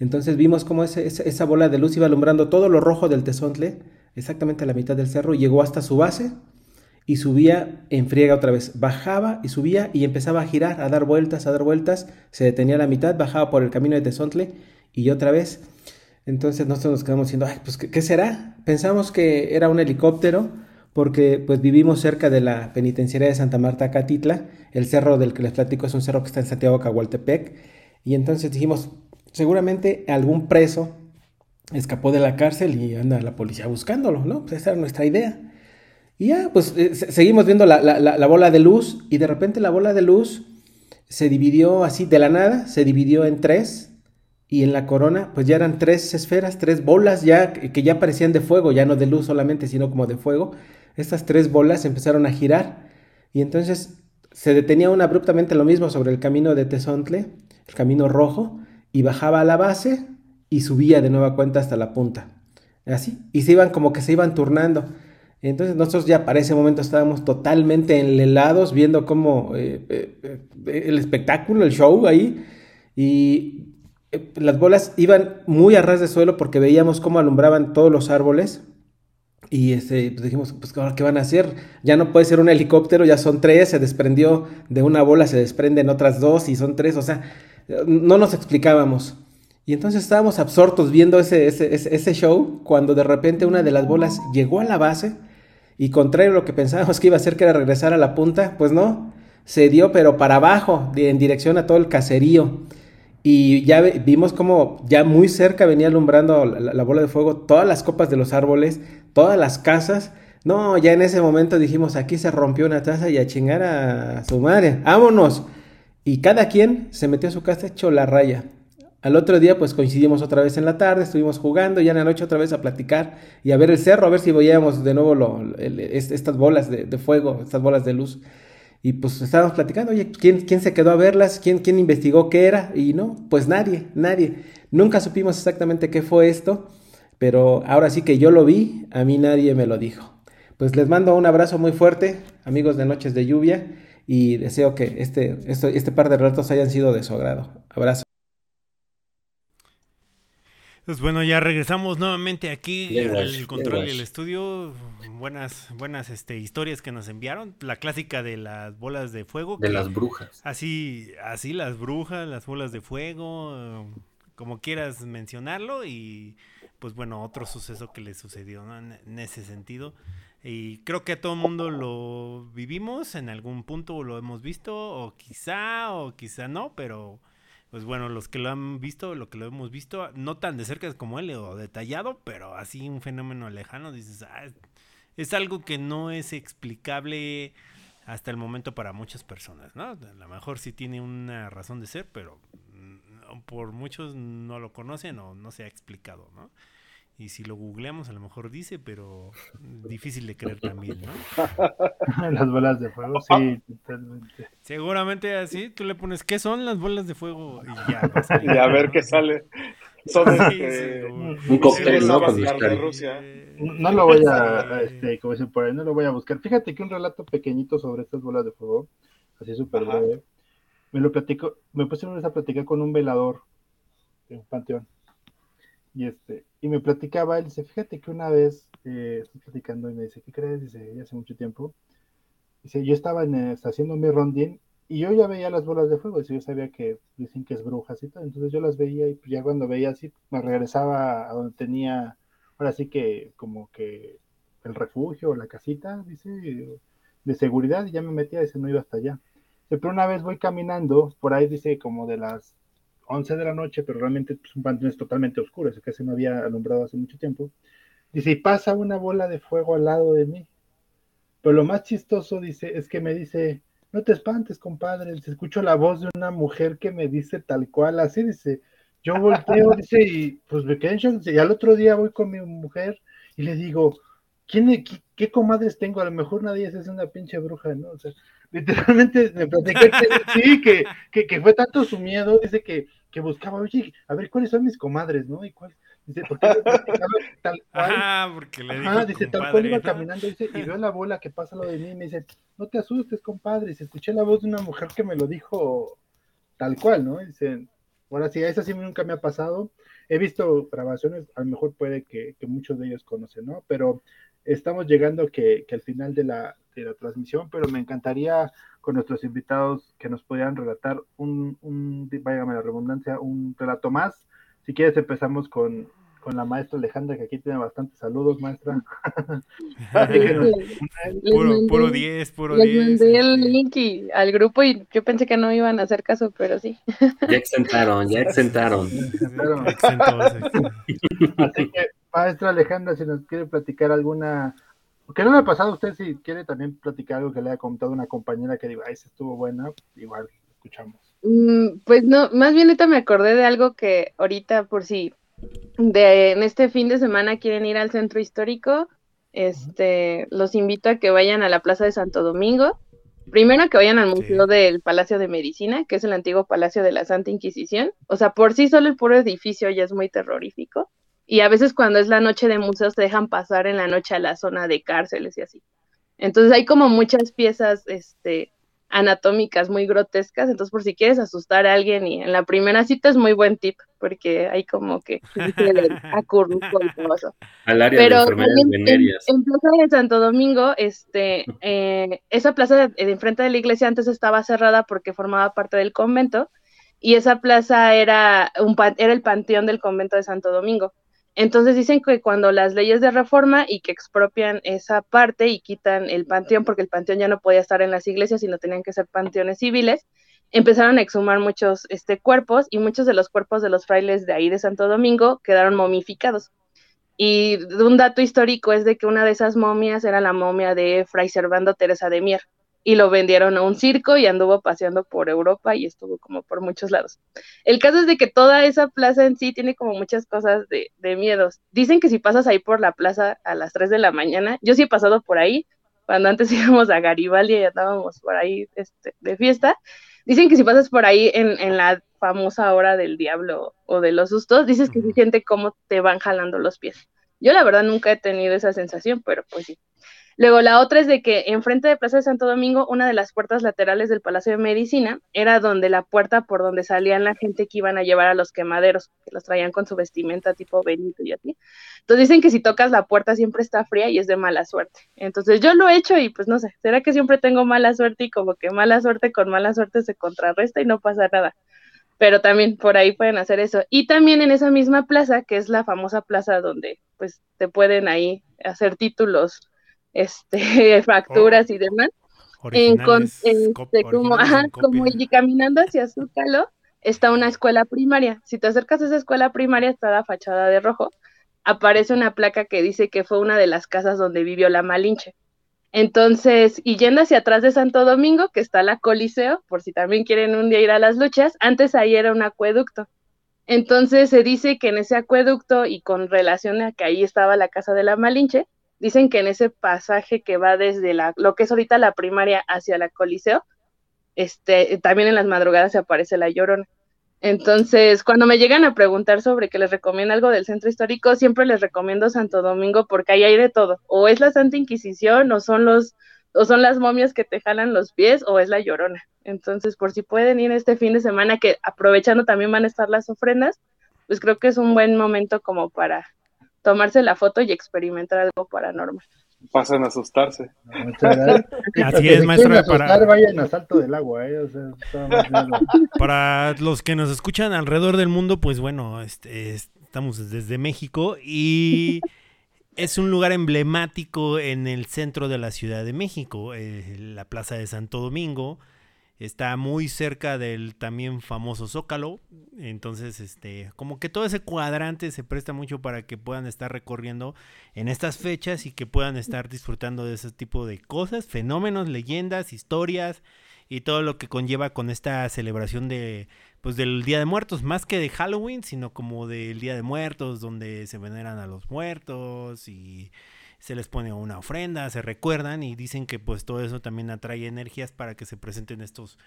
Entonces vimos cómo esa bola de luz iba alumbrando todo lo rojo del Tezontle, exactamente a la mitad del cerro, llegó hasta su base y subía en friega otra vez. Bajaba y subía y empezaba a girar, a dar vueltas, a dar vueltas, se detenía a la mitad, bajaba por el camino de Tezontle y otra vez. Entonces nosotros nos quedamos diciendo, ay, pues, ¿qué, ¿qué será? Pensamos que era un helicóptero porque pues vivimos cerca de la penitenciaria de Santa Marta Catitla, el cerro del que les platico es un cerro que está en Santiago Cahualtepec, y entonces dijimos, seguramente algún preso escapó de la cárcel y anda la policía buscándolo, ¿no? Pues esa era nuestra idea. Y ya, pues eh, seguimos viendo la, la, bola de luz y de repente la bola de luz se dividió así de la nada, se dividió en tres y en la corona pues ya eran tres esferas, tres bolas ya que ya parecían de fuego, ya no de luz solamente, sino como de fuego estas tres bolas empezaron a girar y entonces se detenía una abruptamente lo mismo sobre el camino de Tezontle, el camino rojo, y bajaba a la base y subía de nueva cuenta hasta la punta. Así, y se iban como que se iban turnando. Entonces nosotros ya para ese momento estábamos totalmente enlelados viendo cómo eh, eh, eh, el espectáculo, el show ahí, y las bolas iban muy a ras de suelo porque veíamos cómo alumbraban todos los árboles y este, pues dijimos, pues ¿qué van a hacer? Ya no puede ser un helicóptero, ya son tres, se desprendió de una bola, se desprenden otras dos y son tres, o sea, no nos explicábamos. Y entonces estábamos absortos viendo ese, ese, ese, show cuando de repente una de las bolas llegó a la base y contrario a lo que pensábamos que iba a hacer, que era regresar a la punta, pues no, se dio pero para abajo, en dirección a todo el caserío. Y ya vimos como ya muy cerca venía alumbrando la, bola de fuego todas las copas de los árboles, todas las casas. No, ya en ese momento dijimos, aquí se rompió una taza y a chingar a su madre, vámonos. Y cada quien se metió a su casa hecho la raya. Al otro día pues coincidimos otra vez en la tarde, estuvimos jugando, ya en la noche otra vez a platicar y a ver el cerro, a ver si veíamos de nuevo estas bolas de, fuego, estas bolas de luz. Y pues estábamos platicando, oye, ¿quién, quién se quedó a verlas? ¿Quién, ¿Quién investigó qué era? Y no, pues nadie, nadie. Nunca supimos exactamente qué fue esto, pero ahora sí que yo lo vi, a mí nadie me lo dijo. Pues les mando un abrazo muy fuerte, amigos de Noches de Lluvia, y deseo que este, este, este par de relatos hayan sido de su agrado. Abrazo. Pues bueno, ya regresamos nuevamente aquí al control y el estudio. Buenas, buenas este, historias que nos enviaron. La clásica de las bolas de fuego. De las brujas. Así, así las brujas, las bolas de fuego, como quieras mencionarlo. Y pues bueno, otro suceso que le sucedió en ese sentido. Y creo que a todo el mundo lo vivimos en algún punto, lo hemos visto, o quizá, o quizá no, pero pues bueno, los que lo han visto, lo que lo hemos visto, no tan de cerca como él o detallado, pero así un fenómeno lejano, dices, ah, es algo que no es explicable hasta el momento para muchas personas, ¿no? A lo mejor sí tiene una razón de ser, pero mm, por muchos no lo conocen o no se ha explicado, ¿no? Y si lo googleamos, a lo mejor dice, pero difícil de creer también, ¿no? las bolas de fuego, sí, totalmente. Seguramente así, tú le pones, ¿qué son las bolas de fuego? Y ya, y a ver qué sale. Son este, un cóctel, ¿no? de Rusia. No lo voy a, este, como dicen por ahí, no lo voy a buscar. Fíjate que un relato pequeñito sobre estas bolas de fuego, así súper breve, me lo platico, me puse una vez a platicar con un velador de un panteón. Y este, y me platicaba, él dice, fíjate que una vez eh, estoy platicando y me dice, ¿qué crees? Dice, ya hace mucho tiempo. Dice, yo estaba en, haciendo mi rondín y yo ya veía las bolas de fuego, dice, yo sabía que dicen que es brujas y todo, entonces yo las veía y pues ya cuando veía así, me regresaba a donde tenía, ahora sí que como que el refugio, la casita, dice, de seguridad y ya me metía, dice, no iba hasta allá. Pero una vez voy caminando, por ahí dice como de las 11 de la noche, pero realmente pues, un panteón es totalmente oscuro, que casi no había alumbrado hace mucho tiempo. Dice, y pasa una bola de fuego al lado de mí. Pero lo más chistoso, dice, es que me dice, no te espantes, compadre, se escucho la voz de una mujer que me dice tal cual, así dice, yo volteo, dice, y pues me y al otro día voy con mi mujer y le digo, ¿quién, qué, comadres tengo? A lo mejor nadie es una pinche bruja, ¿no? O sea, literalmente me platicé que sí, que, que, que, fue tanto su miedo, dice que, que buscaba, oye, a ver, ¿cuáles son mis comadres, no? ¿Y cuál? Dice, ¿por qué tal cual? Ah, porque le dijo dice, tal cual iba caminando dice, y veo la bola que pasa lo de mí y me dice, no te asustes, compadre, escuché la voz de una mujer que me lo dijo tal cual, ¿no? dice, ahora sí, esa sí nunca me ha pasado. He visto grabaciones, a lo mejor puede que, que muchos de ellos conocen, ¿no? Pero estamos llegando que, que al final de la, de la transmisión, pero me encantaría con nuestros invitados que nos pudieran relatar un, un váyame la redundancia, un relato más. Si quieres empezamos con, con la maestra Alejandra, que aquí tiene bastantes saludos, maestra. puro 10, puro 10. Les mandé el link y, al grupo y yo pensé que no iban a hacer caso, pero sí. Ya exentaron, ya exentaron. Así que, maestra Alejandra, si nos quiere platicar alguna ¿Qué no le ha pasado a usted si quiere también platicar algo que le haya contado una compañera que diga, ay, esa estuvo buena? Igual, escuchamos. Mm, pues no, más bien ahorita me acordé de algo que ahorita por si de en este fin de semana quieren ir al centro histórico, este, los invito a que vayan a la Plaza de Santo Domingo. Primero que vayan al Museo del Palacio de Medicina, que es el antiguo Palacio de la Santa Inquisición. O sea, por sí solo el puro edificio ya es muy terrorífico y a veces cuando es la noche de museos te dejan pasar en la noche a la zona de cárceles y así. Entonces hay como muchas piezas este, anatómicas muy grotescas, entonces por si quieres asustar a alguien y en la primera cita es muy buen tip, porque hay como que acurruco y todo eso. Al área Pero de enfermedades venéreas. En, Plaza de Santo Domingo, este, eh, esa plaza de, enfrente de la iglesia antes estaba cerrada porque formaba parte del convento, y esa plaza era, un, era el panteón del convento de Santo Domingo. Entonces dicen que cuando las leyes de reforma y que expropian esa parte y quitan el panteón, porque el panteón ya no podía estar en las iglesias, sino tenían que ser panteones civiles, empezaron a exhumar muchos este, cuerpos y muchos de los cuerpos de los frailes de ahí de Santo Domingo quedaron momificados. Y un dato histórico es de que una de esas momias era la momia de Fray Servando Teresa de Mier y lo vendieron a un circo y anduvo paseando por Europa y estuvo como por muchos lados. El caso es de que toda esa plaza en sí tiene como muchas cosas de, miedos. Dicen que si pasas ahí por la plaza a las 3 de la mañana, yo sí he pasado por ahí, cuando antes íbamos a Garibaldi y andábamos por ahí este, de fiesta, dicen que si pasas por ahí en, en, la famosa hora del diablo o de los sustos, dices que se siente como te van jalando los pies. Yo la verdad nunca he tenido esa sensación, pero pues sí. Luego, la otra es de que enfrente de Plaza de Santo Domingo, una de las puertas laterales del Palacio de Medicina era donde la puerta por donde salían la gente que iban a llevar a los quemaderos, que los traían con su vestimenta tipo Benito y así. Entonces dicen que si tocas la puerta siempre está fría y es de mala suerte. Entonces yo lo he hecho y pues no sé, ¿será que siempre tengo mala suerte y como que mala suerte con mala suerte se contrarresta y no pasa nada? Pero también por ahí pueden hacer eso. Y también en esa misma plaza, que es la famosa plaza donde pues te pueden ahí hacer títulos este, fracturas y demás. En, este, como, como y caminando hacia Zúcalo está una escuela primaria. Si te acercas a esa escuela primaria, está la fachada de rojo. Aparece una placa que dice que fue una de las casas donde vivió la Malinche. Entonces, y yendo hacia atrás de Santo Domingo, que está la Coliseo, por si también quieren un día ir a las luchas, antes ahí era un acueducto. Entonces se dice que en ese acueducto y con relación a que ahí estaba la casa de la Malinche, dicen que en ese pasaje que va desde la, lo que es ahorita la primaria hacia la Coliseo, este, también en las madrugadas se aparece la llorona. Entonces, cuando me llegan a preguntar sobre que les recomiendo algo del centro histórico, siempre les recomiendo Santo Domingo porque ahí hay de todo. O es la Santa Inquisición, o son los, o son las momias que te jalan los pies, o es la llorona. Entonces, por si pueden ir este fin de semana, que aprovechando también van a estar las ofrendas, pues creo que es un buen momento como para tomarse la foto y experimentar algo paranormal. Pasan a asustarse. Así es, maestro. Para... Vayan a salto del agua, ¿eh? para los que nos escuchan alrededor del mundo, pues bueno, este, estamos desde México y es un lugar emblemático en el centro de la Ciudad de México, eh, la Plaza de Santo Domingo. Está muy cerca del también famoso Zócalo. Entonces, este, como que todo ese cuadrante se presta mucho para que puedan estar recorriendo en estas fechas y que puedan estar disfrutando de ese tipo de cosas, fenómenos, leyendas, historias y todo lo que conlleva con esta celebración de pues del Día de Muertos, más que de Halloween, sino como del Día de Muertos, donde se veneran a los muertos y se les pone una ofrenda, se recuerdan y dicen que pues todo eso también atrae energías para que se presenten estos,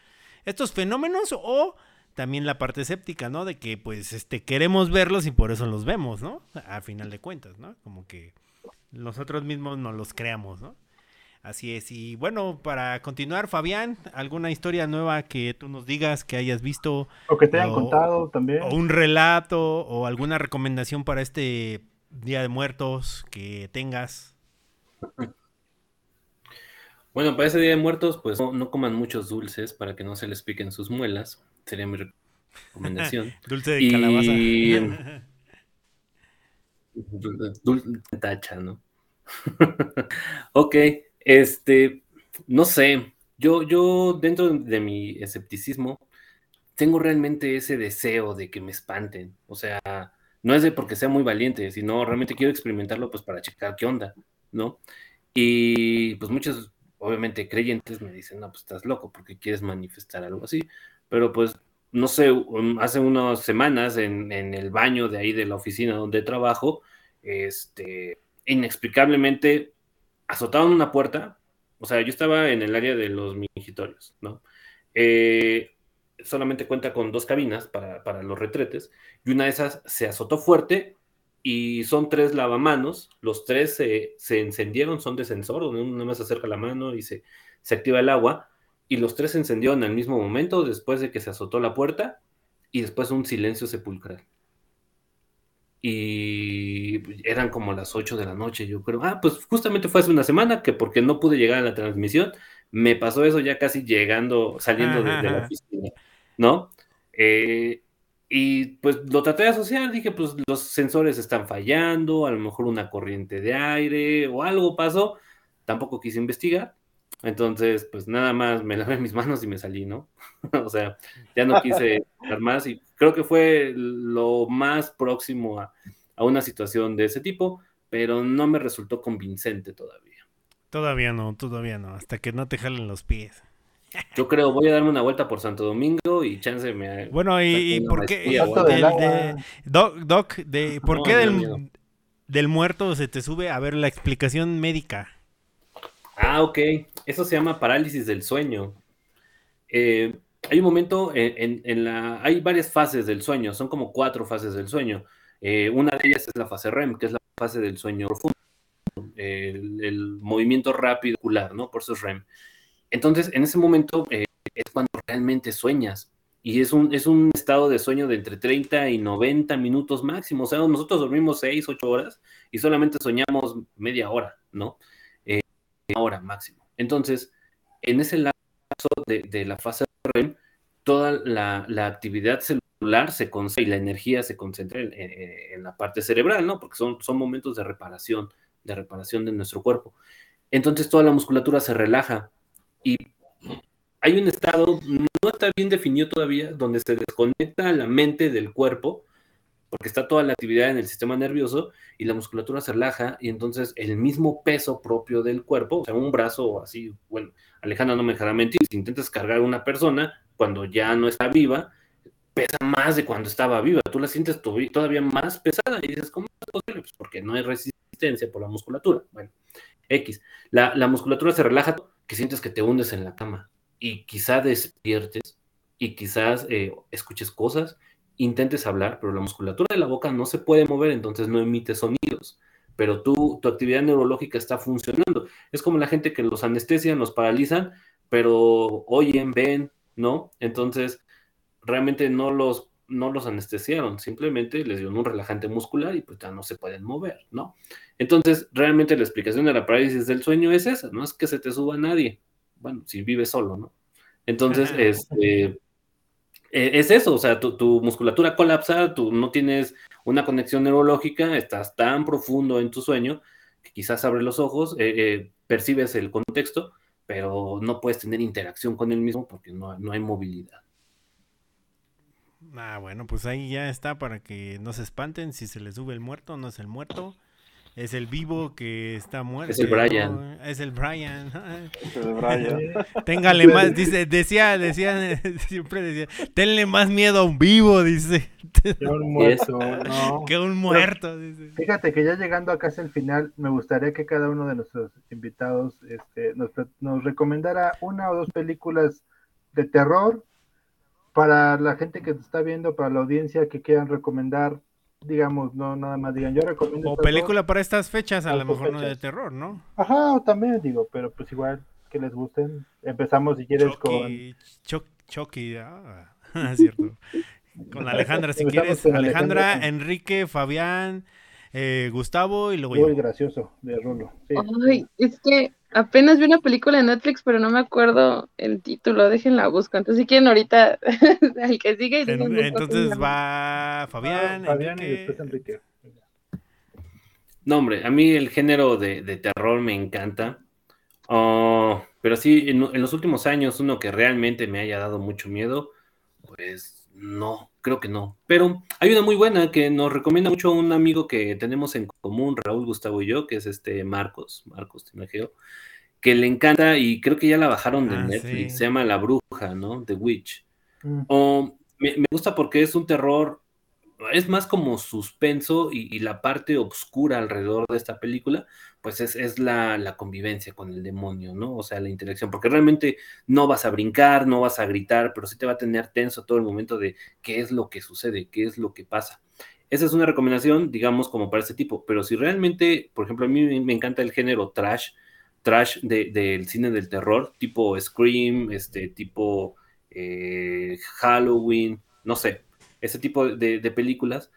estos fenómenos o también la parte escéptica, ¿no? De que pues este queremos verlos y por eso los vemos, ¿no? A final de cuentas, ¿no? Como que nosotros mismos nos los creamos, ¿no? Así es. Y bueno, para continuar, Fabián, ¿alguna historia nueva que tú nos digas que hayas visto? O que te hayan contado también. O un relato o alguna recomendación para este Día de Muertos que tengas? Bueno, para ese Día de Muertos, pues no, coman muchos dulces para que no se les piquen sus muelas. Sería mi recomendación. Dulce de calabaza. Dulce tacha, ¿no? ok, este, no sé. Yo, yo, dentro de mi escepticismo, tengo realmente ese deseo de que me espanten. O sea, no es de porque sea muy valiente, sino realmente quiero experimentarlo pues para checar qué onda, ¿no? Y pues muchos, obviamente, creyentes me dicen, no, pues estás loco porque quieres manifestar algo así, pero pues, no sé, hace unas semanas en, el baño de ahí de la oficina donde trabajo, este, inexplicablemente azotaron una puerta, o sea, yo estaba en el área de los mingitorios, ¿no? Eh, solamente cuenta con dos cabinas para, los retretes y una de esas se azotó fuerte y son tres lavamanos, los tres se, encendieron, son de sensor, donde uno más acerca la mano y se, se activa el agua y los tres se encendieron al mismo momento después de que se azotó la puerta y después un silencio sepulcral. Y eran como las 8 de la noche, yo creo. Ah, pues justamente fue hace una semana que porque no pude llegar a la transmisión, me pasó eso ya casi llegando, saliendo de, de la oficina. ¿No? Eh, y pues lo traté de asociar, dije, pues los sensores están fallando, a lo mejor una corriente de aire o algo pasó. Tampoco quise investigar. Entonces, pues nada más me lavé mis manos y me salí, ¿no? o sea, ya no quise dar más y creo que fue lo más próximo a, a una situación de ese tipo, pero no me resultó convincente todavía. Todavía no, todavía no, hasta que no te jalen los pies. Yo creo, voy a darme una vuelta por Santo Domingo y chance me. Bueno, ¿y, por qué? doc, doc, de, ¿por qué del, del, muerto se te sube? A ver, la explicación médica. Ah, ok. Eso se llama parálisis del sueño. Eh, hay un momento en, en, la. Hay varias fases del sueño, son como cuatro fases del sueño. Eh, una de ellas es la fase REM, que es la fase del sueño profundo. El, el movimiento rápido, ¿no? Por eso es REM. Entonces, en ese momento eh, es cuando realmente sueñas. Y es un, es un estado de sueño de entre 30 y 90 minutos máximo. O sea, nosotros dormimos 6, 8 horas y solamente soñamos media hora, ¿no? Eh, hora máximo. Entonces, en ese lapso de, la fase REM, toda la, actividad celular se concentra y la energía se concentra en, la parte cerebral, ¿no? Porque son, son momentos de reparación, de reparación de nuestro cuerpo. Entonces toda la musculatura se relaja, y hay un estado, no está bien definido todavía, donde se desconecta la mente del cuerpo, porque está toda la actividad en el sistema nervioso y la musculatura se relaja y entonces el mismo peso propio del cuerpo, o sea, un brazo así, bueno, Alejandra no me dejará mentir, si intentas cargar a una persona cuando ya no está viva, pesa más de cuando estaba viva, tú la sientes todavía más pesada y dices, ¿cómo es posible? Pues porque no hay resistencia por la musculatura. Bueno, X, la, la musculatura se relaja que sientes que te hundes en la cama y quizá despiertes y quizás eh, escuches cosas, intentes hablar, pero la musculatura de la boca no se puede mover, entonces no emite sonidos, pero tú, tu actividad neurológica está funcionando. Es como la gente que los anestesian, los paralizan, pero oyen, ven, ¿no? Entonces, realmente no los no los anestesiaron, simplemente les dieron un relajante muscular y pues ya no se pueden mover, ¿no? Entonces, realmente la explicación de la parálisis del sueño es esa, no es que se te suba nadie, bueno, si vives solo, ¿no? Entonces, este, e, es eso, o sea, tu, musculatura colapsa, tú no tienes una conexión neurológica, estás tan profundo en tu sueño que quizás abres los ojos, eh, eh, percibes el contexto, pero no puedes tener interacción con él mismo porque no, no hay movilidad. Ah, bueno, pues ahí ya está para que no se espanten si se le sube el muerto, no es el muerto. Es el vivo que está muerto. Es el Brian. Es el Brian. Es el Brian. Téngale más, dice, decía, decía, siempre decía, tenle más miedo a un vivo, dice. Que un muerto, no. Que un muerto, dice. Fíjate que ya llegando a casi el final, me gustaría que cada uno de nuestros invitados este, nos, nos recomendara una o dos películas de terror para la gente que te está viendo, para la audiencia que quieran recomendar, digamos, no nada más digan, yo recomiendo. O película para estas fechas, a lo mejor no de terror, ¿no? Ajá, también digo, pero pues igual que les gusten. Empezamos si quieres con. Chucky, ah, cierto. Con Alejandra, si quieres. Alejandra, Enrique, Fabián, eh, Gustavo y luego Muy gracioso de Rulo. Ay, es que Apenas vi una película en Netflix, pero no me acuerdo el título. Déjenla busco. Entonces, si quieren, ahorita el que sigue. entonces va Fabián. Fabián y después Enrique. No, hombre, a mí el género de, terror me encanta. Oh, pero sí, en, los últimos años, uno que realmente me haya dado mucho miedo, pues no, creo que no. Pero hay una muy buena que nos recomienda mucho un amigo que tenemos en común, Raúl, Gustavo y yo, que es este Marcos, Marcos Tinajeo, que le encanta y creo que ya la bajaron de ah, Netflix, se llama La Bruja, ¿no? The Witch. Mm. me, me, gusta porque es un terror es más como suspenso y, la parte oscura alrededor de esta película, pues es, la, convivencia con el demonio, ¿no? O sea, la interacción, porque realmente no vas a brincar, no vas a gritar, pero sí te va a tener tenso todo el momento de qué es lo que sucede, qué es lo que pasa. Esa es una recomendación, digamos, como para este tipo, pero si realmente, por ejemplo, a mí me encanta el género trash, trash del cine del terror, tipo Scream, este, tipo eh, Halloween, no sé, ese tipo de, películas.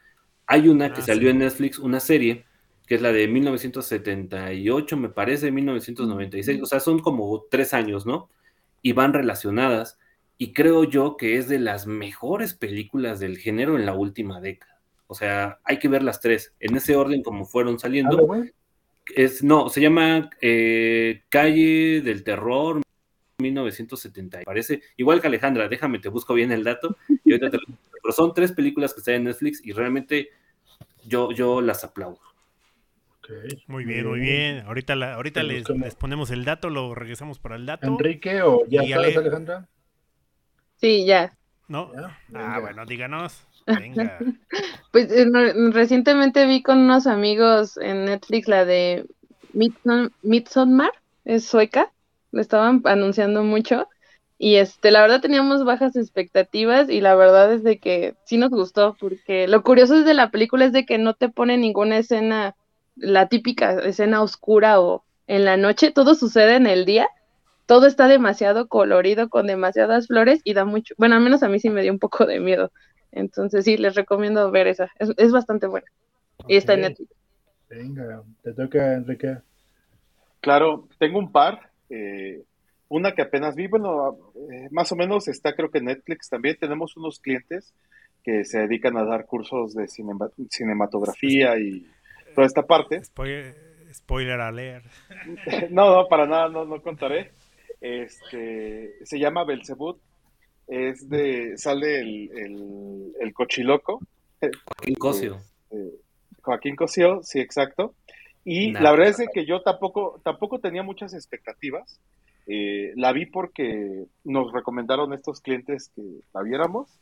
Hay una que ah, salió en Netflix, una serie, que es la de 1978, me parece, 1996, o sea, son como tres años, ¿no? Y van relacionadas, y creo yo que es de las mejores películas del género en la última década. O sea, hay que ver las tres, en ese orden como fueron saliendo. Es, no, se llama eh, Calle del Terror 1970, parece, igual que Alejandra, déjame, te busco bien el dato, y ahorita te lo pero son tres películas que están en Netflix y realmente yo, yo las aplaudo. Muy bien, muy bien. Ahorita, la, ahorita les, ponemos el dato, lo regresamos para el dato. Enrique, ¿o ya sabes, Alejandra? Sí, ya. ¿No? Ah, bueno, díganos. Venga. pues eh, recientemente vi con unos amigos en Netflix la de Midsommar, es sueca, lo estaban anunciando mucho y este, la verdad teníamos bajas expectativas y la verdad es de que sí nos gustó, porque lo curioso de la película es de que no te pone ninguna escena, la típica escena oscura o en la noche, todo sucede en el día, todo está demasiado colorido con demasiadas flores y da mucho, bueno, al menos a mí sí me dio un poco de miedo. Entonces sí, les recomiendo ver esa, es, bastante buena. Y está en Netflix. Venga, te toca, Enrique. Claro, tengo un par. Eh, una que apenas vi, bueno, eh, más o menos está creo que en Netflix también. Tenemos unos clientes que se dedican a dar cursos de cinematografía y toda esta parte. Spoiler, a leer. no, no, para nada, no, no contaré. Este, se llama Belzebut. Es de, sale el, el, cochiloco. Joaquín Cosio. Este, Joaquín Cosio, sí, exacto. Y la verdad es que yo tampoco, tampoco tenía muchas expectativas. Eh, la vi porque nos recomendaron estos clientes que la viéramos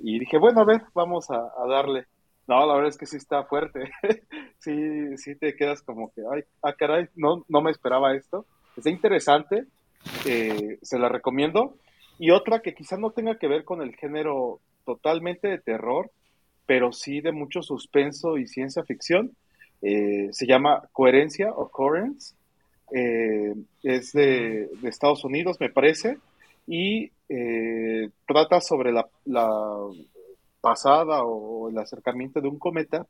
y dije, bueno, a ver, vamos a, darle. No, la verdad es que sí está fuerte. sí, sí te quedas como que, ay, ah, caray, no, no me esperaba esto. Está interesante, eh, se la recomiendo. Y otra que quizá no tenga que ver con el género totalmente de terror, pero sí de mucho suspenso y ciencia ficción, eh, se llama Coherencia, Occurrence eh, es de, Estados Unidos, me parece, y eh, trata sobre la, pasada o el acercamiento de un cometa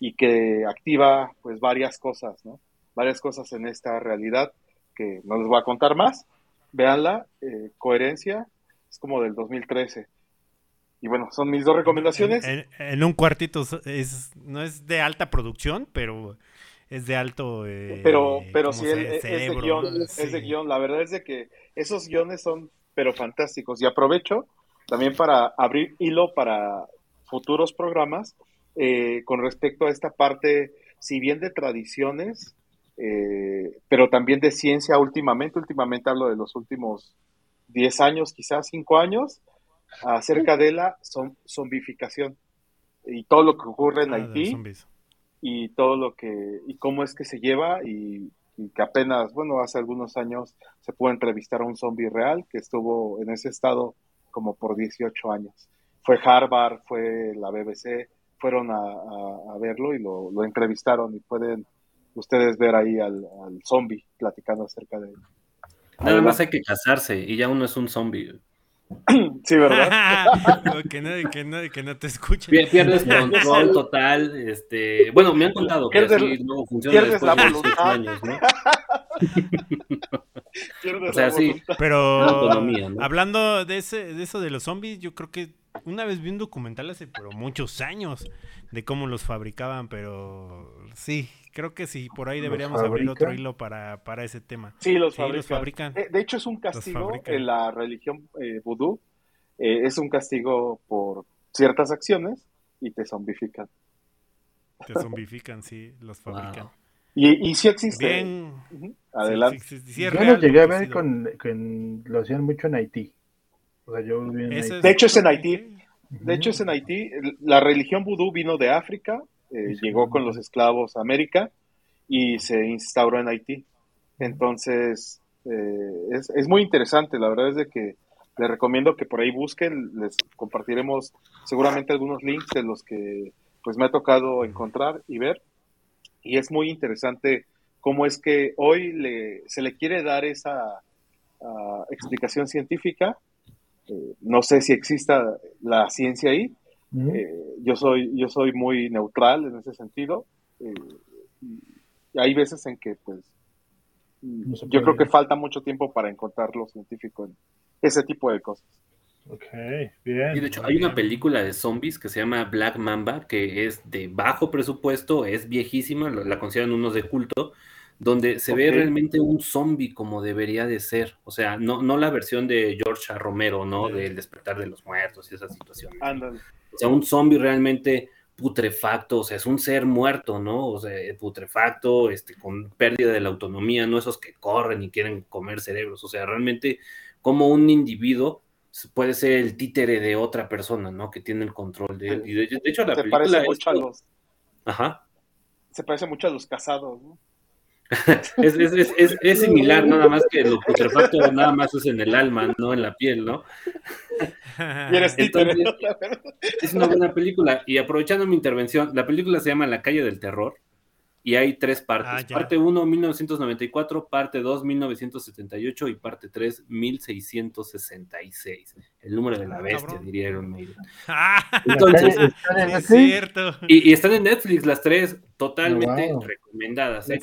y que activa pues varias cosas, ¿no? Varias cosas en esta realidad que no les voy a contar más. Veanla, eh, Coherencia, es como del 2013. Y bueno, son mis dos recomendaciones. En, un cuartito es, no es de alta producción, pero es de alto. Eh, pero pero sí, es, de guion, es de guion. La verdad es de que esos guiones son pero fantásticos. Y aprovecho también para abrir hilo para futuros programas eh, con respecto a esta parte, si bien de tradiciones, eh, pero también de ciencia últimamente. Últimamente hablo de los últimos 10 años, quizás 5 años, acerca de la zombificación y todo lo que ocurre en ah, Haití y todo lo que y cómo es que se lleva y, que apenas bueno hace algunos años se pudo entrevistar a un zombie real que estuvo en ese estado como por 18 años. Fue Harvard fue la BBC fueron a, verlo y lo, entrevistaron y pueden ustedes ver ahí al, al zombie platicando acerca de él. Nada más hay que casarse y ya uno es un zombie sí, ¿verdad? que, no, que, no, que no te escuchen. Pierdes control total. Este, bueno, me han contado que así luego funciona después la de 18 años, ¿no? o sea, sí. Pero hablando de, ese, de eso de los zombies, yo creo que una vez vi un documental hace pero muchos años de cómo los fabricaban, pero sí, creo que sí, por ahí deberíamos abrir otro hilo para, para ese tema. Sí, los, fabrican. De, hecho, es un castigo en la religión eh, vudú, eh, es un castigo por ciertas acciones y te zombifican. Te zombifican, sí, los fabrican. Y, y sí existe. Bien. Adelante. yo lo llegué a ver con, lo hacían mucho en Haití. O sea, yo De hecho es en Haití. De hecho es en Haití. La religión vudú vino de África, eh, llegó con los esclavos a América y se instauró en Haití. Entonces, eh, es, es, muy interesante. La verdad es de que les recomiendo que por ahí busquen. Les compartiremos seguramente algunos links de los que pues me ha tocado encontrar y ver. Y es muy interesante cómo es que hoy le, se le quiere dar esa ah, explicación científica. Eh, no sé si exista la ciencia ahí, eh, yo, soy, yo soy muy neutral en ese sentido. Eh, y hay veces en que, pues, yo creo que falta mucho tiempo para encontrar lo científico en ese tipo de cosas. Ok, bien. Y de hecho, hay una película de zombies que se llama Black Mamba, que es de bajo presupuesto, es viejísima, la consideran unos de culto, donde se ve realmente un zombie como debería de ser. O sea, no, no la versión de George Romero, ¿no? Del despertar de los muertos y esas situaciones. Ándale. O sea, un zombie realmente putrefacto, o sea, es un ser muerto, ¿no? O sea, putrefacto, este, con pérdida de la autonomía, no esos que corren y quieren comer cerebros, o sea, realmente como un individuo puede ser el títere de otra persona, ¿no? Que tiene el control de él. Y de, hecho, la Se parece mucho a los... Ajá. Se parece mucho a los casados, ¿no? es, es, es, similar, nada más que lo putrefacto nada más es en el alma, no en la piel, ¿no? es una buena película. Y aprovechando mi intervención, la película se llama La calle del terror y hay tres partes. Ah, parte 1, 1994, parte 2, 1978 y parte 3, 1666. El número de la ah, bestia, diría Iron Maiden. Entonces, es cierto. Y, están en Netflix las tres, totalmente recomendadas. ¿eh?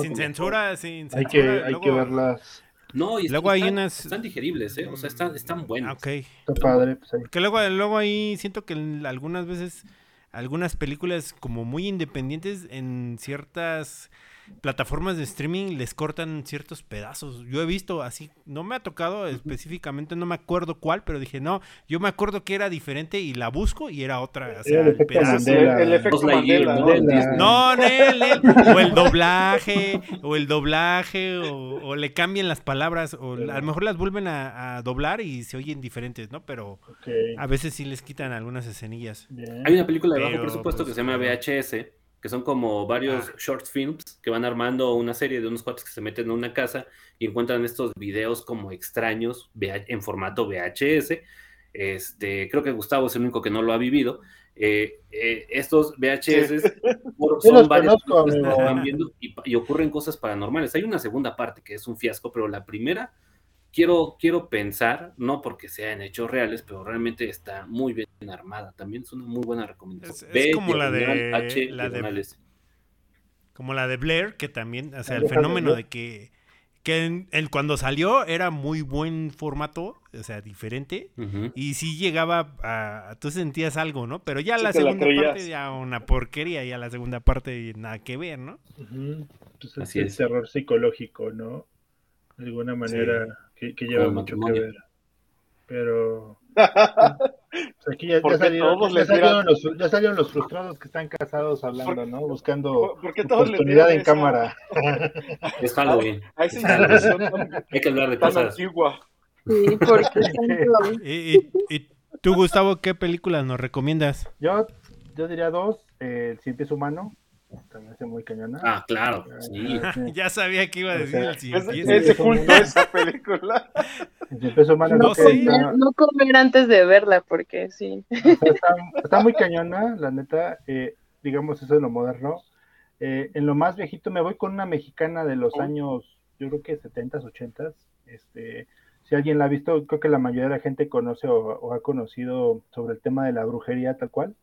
sin censura, sin censura. Hay que, hay que verlas. No, y luego hay unas... están digeribles, ¿eh? O sea, están, están buenas. Ok. Está padre. Pues Que luego, luego ahí siento que algunas veces algunas películas como muy independientes en ciertas plataformas de streaming les cortan ciertos pedazos. Yo he visto así, no me ha tocado específicamente, no me acuerdo cuál, pero dije, no, yo me acuerdo que era diferente y la busco y era otra. O sea, el, efecto el, efecto Mandela, ¿no? No, o el doblaje, o el doblaje, o, le cambian las palabras, o a lo mejor las vuelven a, doblar y se oyen diferentes, ¿no? Pero a veces sí les quitan algunas escenillas. Hay una película de bajo presupuesto que pues, se llama VHS que son como varios ah. short films que van armando una serie de unos cuates que se meten en una casa y encuentran estos videos como extraños en formato VHS. Este, creo que Gustavo es el único que no lo ha vivido. Eh, eh, estos VHS son varios que van viendo y, ocurren cosas paranormales. Hay una segunda parte que es un fiasco, pero la primera quiero, quiero pensar, no porque sean hechos reales, pero realmente está muy bien armada. También es una muy buena recomendación. Es, como la de, la de como la de Blair, que también, o sea, el fenómeno de que que cuando salió era muy buen formato, o sea, diferente, y sí llegaba a, tú sentías algo, ¿no? Pero ya la segunda parte ya una porquería, ya la segunda parte nada que ver, ¿no? Entonces Así es terror psicológico, ¿no? De alguna manera que, lleva mucho que ver. Pero pues aquí ya, salieron, los, frustrados que están casados hablando, ¿no? Buscando oportunidad en cámara. Es Halloween. Hay que hablar de cosas. Antigua. Sí, porque ¿Y, y, tú, Gustavo, qué películas nos recomiendas? Yo, yo diría dos. Eh, el Cien Pies Humano, también hace muy cañona. Ah, claro. Sí. ya sabía que iba a decir el siguiente. Ese punto esa película. no, comer, antes de verla, porque sí. está, muy cañona, la neta. Eh, digamos, eso de lo moderno. Eh, en lo más viejito me voy con una mexicana de los oh. años, yo creo que 70s, 80s. Este, si alguien la ha visto, creo que la mayoría de la gente conoce o ha conocido sobre el tema de la brujería tal cual.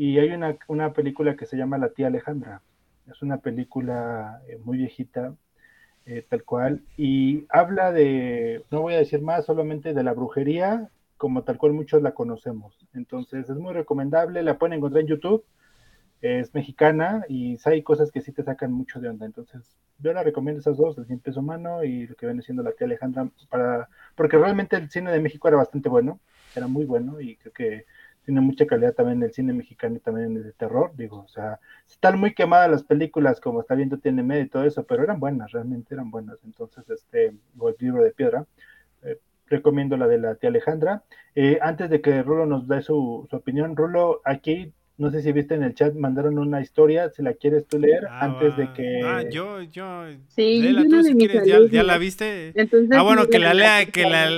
Y hay una, una película que se llama La tía Alejandra. Es una película eh, muy viejita, eh, tal cual, y habla de, no voy a decir más, solamente de la brujería, como tal cual muchos la conocemos. Entonces es muy recomendable, la pueden encontrar en YouTube, es mexicana y hay cosas que sí te sacan mucho de onda. Entonces yo la recomiendo esas dos, el cien peso humano y lo que viene siendo la tía Alejandra, para, porque realmente el cine de México era bastante bueno, era muy bueno y creo que tiene mucha calidad también en el cine mexicano y también en el de terror, digo, o sea, están muy quemadas las películas como está viendo tiene medio y todo eso, pero eran buenas, realmente eran buenas, entonces, este, o el libro de piedra, eh, recomiendo la de la tía Alejandra. Eh, antes de que Rulo nos dé su, opinión, Rulo, aquí no sé si viste en el chat, mandaron una historia, si la quieres tú leer, ah, antes de que... Ah, yo, yo... Sí, tú, si quieres, ya, la viste. ah, bueno, que la lea, que la...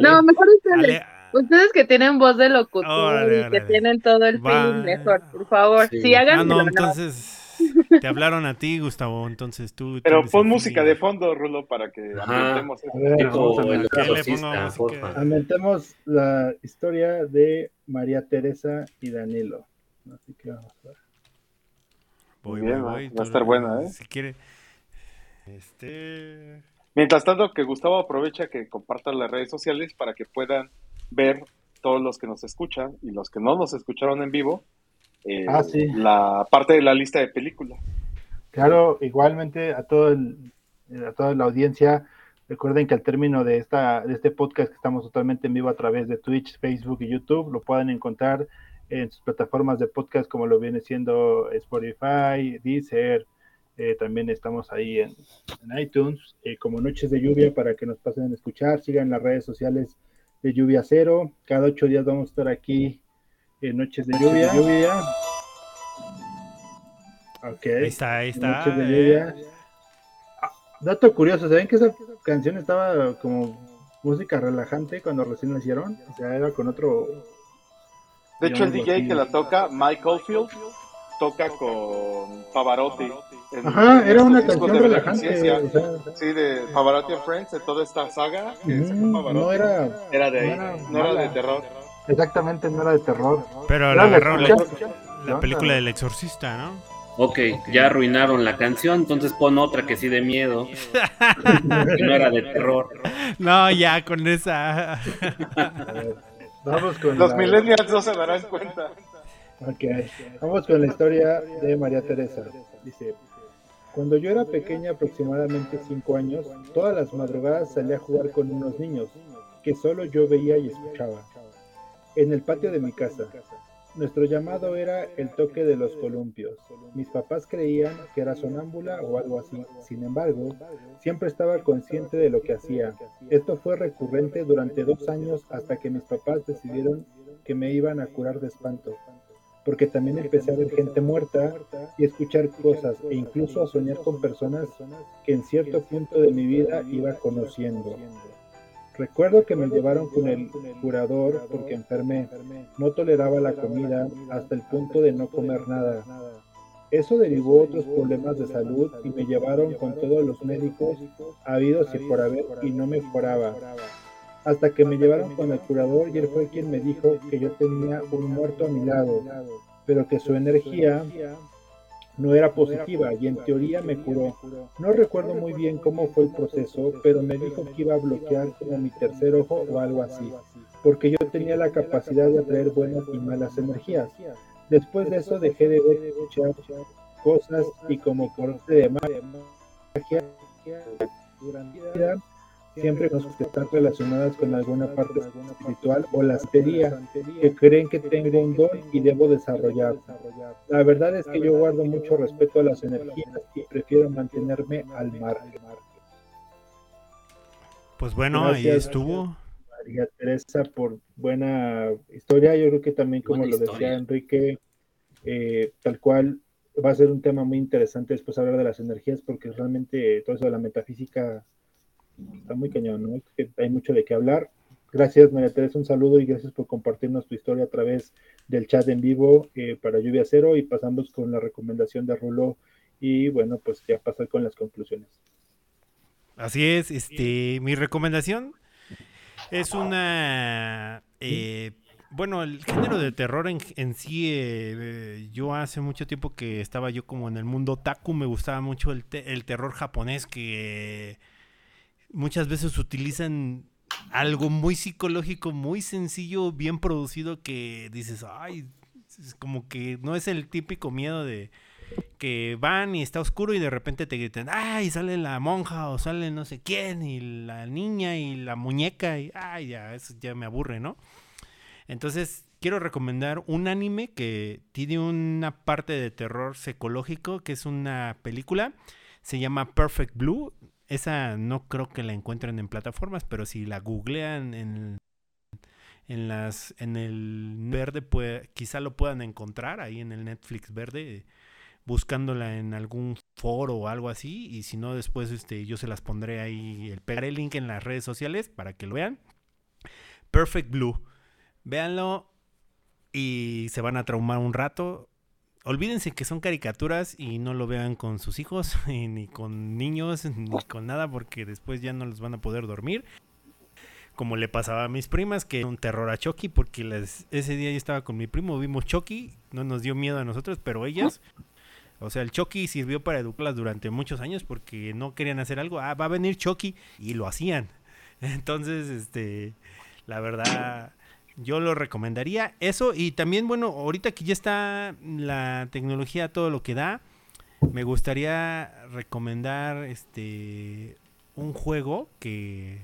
No, mejor usted Ustedes que tienen voz de locutor y que tienen todo el feeling mejor, por favor. Sí, hagan. Ah, no, entonces te hablaron a ti, Gustavo, entonces tú. Pero pon música de fondo, Rulo, para que aumentemos Aumentemos la historia de María Teresa y Danilo. Así que vamos a ver. Voy, Bien, voy, va a estar buena, ¿eh? Si quiere. Este. Mientras tanto, que Gustavo aprovecha que compartan las redes sociales para que puedan ver todos los que nos escuchan y los que no nos escucharon en vivo eh, ah, la parte de la lista de películas. Claro, igualmente a todo a toda la audiencia, recuerden que al término de esta de este podcast que estamos totalmente en vivo a través de Twitch, Facebook y YouTube, lo pueden encontrar en sus plataformas de podcast como lo viene siendo Spotify, Deezer, eh, también estamos ahí en, iTunes, eh, como Noches de Lluvia para que nos pasen a escuchar, sigan las redes sociales de lluvia cero. Cada ocho días vamos a estar aquí en noches de lluvia. lluvia. Ok. Ahí está, ahí está. Noches de lluvia. Ah, dato curioso, ¿saben que esa canción estaba como música relajante cuando recién la hicieron? O sea, era con otro... De hecho, el DJ que la toca, Mike Oldfield, toca con Pavarotti. Ajá, era una canción relajante. O sea, sí, de Pavarotti and Friends, de toda esta saga. no era, era de, no era, de terror. Exactamente, no era de terror. Pero la agarró la, la, película del exorcista, ¿no? Ok, ya arruinaron la canción, entonces pon otra que sí de miedo. que no era de terror. No, ya con esa. vamos con Los millennials no se darán cuenta. Ok, vamos con la historia de María Teresa. Dice, cuando yo era pequeña, aproximadamente 5 años, todas las madrugadas salía a jugar con unos niños, que solo yo veía y escuchaba. En el patio de mi casa. Nuestro llamado era el toque de los columpios. Mis papás creían que era sonámbula o algo así. Sin embargo, siempre estaba consciente de lo que hacía. Esto fue recurrente durante dos años hasta que mis papás decidieron que me iban a curar de espanto porque también empecé a ver gente muerta y escuchar cosas e incluso a soñar con personas que en cierto punto de mi vida iba conociendo. Recuerdo que me llevaron con el curador porque enfermé. No toleraba la comida hasta el punto de no comer nada. Eso derivó otros problemas de salud y me llevaron con todos los médicos habidos y por haber y no mejoraba. Hasta que me llevaron con el curador y él fue quien me dijo que yo tenía un muerto a mi lado, pero que su energía no era positiva y en teoría me curó. No recuerdo muy bien cómo fue el proceso, pero me dijo que iba a bloquear como mi tercer ojo o algo así, porque yo tenía la capacidad de atraer buenas y malas energías. Después de eso dejé de ver escuchar cosas y como corte de magia durante siempre nos están relacionadas con alguna parte espiritual o la sería que creen que tengo un don y debo desarrollar. La verdad es que yo guardo mucho respeto a las energías y prefiero mantenerme al margen. Pues bueno, ahí estuvo. María Teresa por buena historia. Yo creo que también, como lo decía Enrique, eh, tal cual va a ser un tema muy interesante después hablar de las energías, porque realmente todo eso de la metafísica está muy cañón, ¿no? hay mucho de qué hablar. Gracias, María Teresa, un saludo y gracias por compartirnos tu historia a través del chat en vivo eh, para Lluvia Cero y pasamos con la recomendación de Rulo y bueno, pues ya pasar con las conclusiones. Así es, este, mi recomendación es una, eh, bueno, el género de terror en, sí, eh, yo hace mucho tiempo que estaba yo como en el mundo taku, me gustaba mucho el, el terror japonés que muchas veces utilizan algo muy psicológico, muy sencillo, bien producido que dices, ay, como que no es el típico miedo de que van y está oscuro y de repente te gritan, ay, sale la monja o sale no sé quién y la niña y la muñeca y, ay, ya, eso ya me aburre, ¿no? Entonces, quiero recomendar un anime que tiene una parte de terror psicológico, que es una película, se llama Perfect Blue, esa no creo que la encuentren en plataformas, pero si la googlean en, en las en el verde puede, quizá lo puedan encontrar ahí en el Netflix verde buscándola en algún foro o algo así y si no después este yo se las pondré ahí el pegaré el link en las redes sociales para que lo vean. Perfect Blue véanlo y se van a traumar un rato olvídense que son caricaturas y no lo vean con sus hijos, ni con niños, ni con nada, porque después ya no les van a poder dormir. Como le pasaba a mis primas, que era un terror a Chucky, porque les, ese día yo estaba con mi primo, vimos Chucky, no nos dio miedo a nosotros, pero ellas, o sea, el Chucky sirvió para educarlas durante muchos años porque no querían hacer algo, ah, va a venir Chucky, y lo hacían. Entonces, este, la verdad, yo lo recomendaría. Eso y también, bueno, ahorita que ya está la tecnología todo lo que da, me gustaría recomendar este un juego que,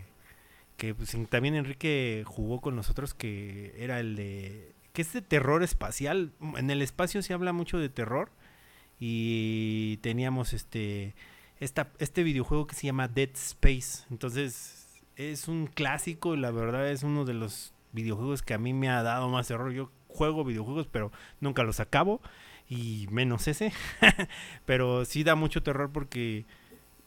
que pues, también Enrique jugó con nosotros que era el de que es de terror espacial. En el espacio se habla mucho de terror y teníamos este esta, este videojuego que se llama Dead Space. Entonces es un clásico, la verdad es uno de los videojuegos que a mí me ha dado más error. Yo juego videojuegos, pero nunca los acabo. Y menos ese. pero sí da mucho terror porque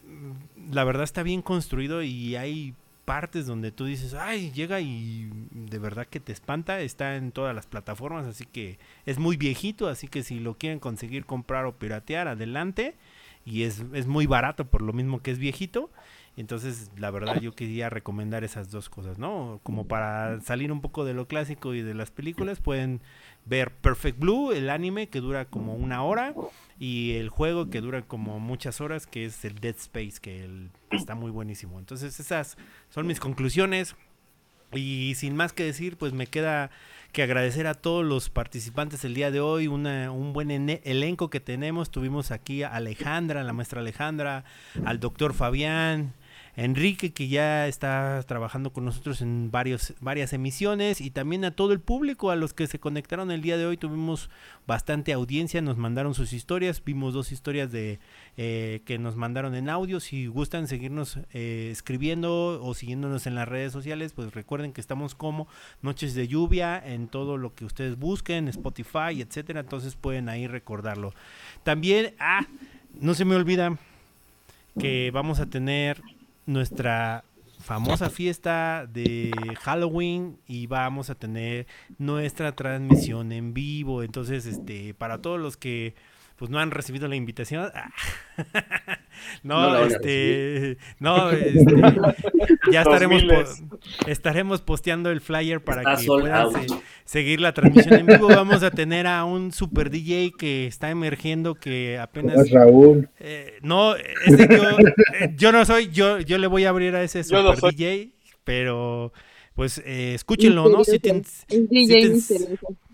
mm, la verdad está bien construido y hay partes donde tú dices, ay, llega y de verdad que te espanta. Está en todas las plataformas, así que es muy viejito. Así que si lo quieren conseguir comprar o piratear, adelante. Y es, es muy barato por lo mismo que es viejito. Entonces, la verdad, yo quería recomendar esas dos cosas, ¿no? Como para salir un poco de lo clásico y de las películas, pueden ver Perfect Blue, el anime que dura como una hora, y el juego que dura como muchas horas, que es el Dead Space, que está muy buenísimo. Entonces, esas son mis conclusiones. Y sin más que decir, pues me queda que agradecer a todos los participantes el día de hoy, un buen elenco que tenemos. Tuvimos aquí a Alejandra, la maestra Alejandra, al doctor Fabián, Enrique, que ya está trabajando con nosotros en varios, varias emisiones, y también a todo el público, a los que se conectaron el día de hoy. Tuvimos bastante audiencia, nos mandaron sus historias, vimos dos historias de eh, que nos mandaron en audio. Si gustan seguirnos eh, escribiendo o siguiéndonos en las redes sociales, pues recuerden que estamos como Noches de Lluvia en todo lo que ustedes busquen, Spotify, etcétera. Entonces pueden ahí recordarlo. También, ah, no se me olvida que vamos a tener nuestra famosa fiesta de Halloween y vamos a tener nuestra transmisión en vivo. Entonces, este, para todos los que pues no han recibido la invitación. No no, este, no, este, ya estaremos, po- estaremos posteando el flyer para Está que puedan se- seguir la transmisión en vivo. Vamos a tener a un super DJ que está emergiendo que apenas es Raúl. eh, no, ese yo, eh, yo no soy, yo, yo le voy a abrir a ese no super. DJ, pero pues eh, escúchenlo, ¿no? Si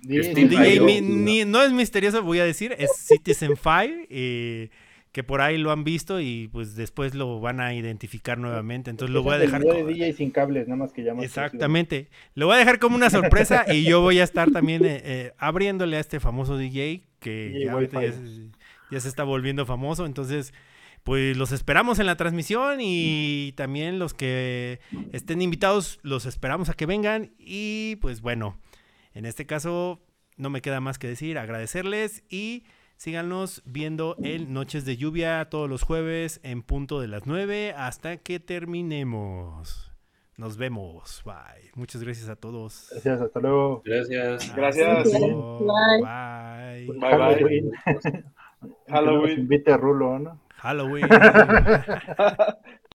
DJ Fire. mi- ni- no es misterioso, voy a decir, es Citizen Fire, eh, que por ahí lo han visto y pues después lo van a identificar nuevamente. Entonces lo voy a dejar. el video co- de DJ sin cables, nada más que llama. Exactamente. Lo voy a dejar como una sorpresa y yo voy a estar también eh, eh, abriéndole a este famoso DJ que DJ ya, ahorita ya, se, ya se está volviendo famoso. Entonces, pues los esperamos en la transmisión y también los que estén invitados los esperamos a que vengan. Y pues bueno, en este caso no me queda más que decir, agradecerles y síganos viendo el Noches de Lluvia todos los jueves en punto de las 9 hasta que terminemos. Nos vemos. Bye. Muchas gracias a todos. Gracias, hasta luego. Gracias. Gracias. Bye. Bye. Bye, bye. Halloween. Halloween. Invite a Rulo, ¿no? Halloween.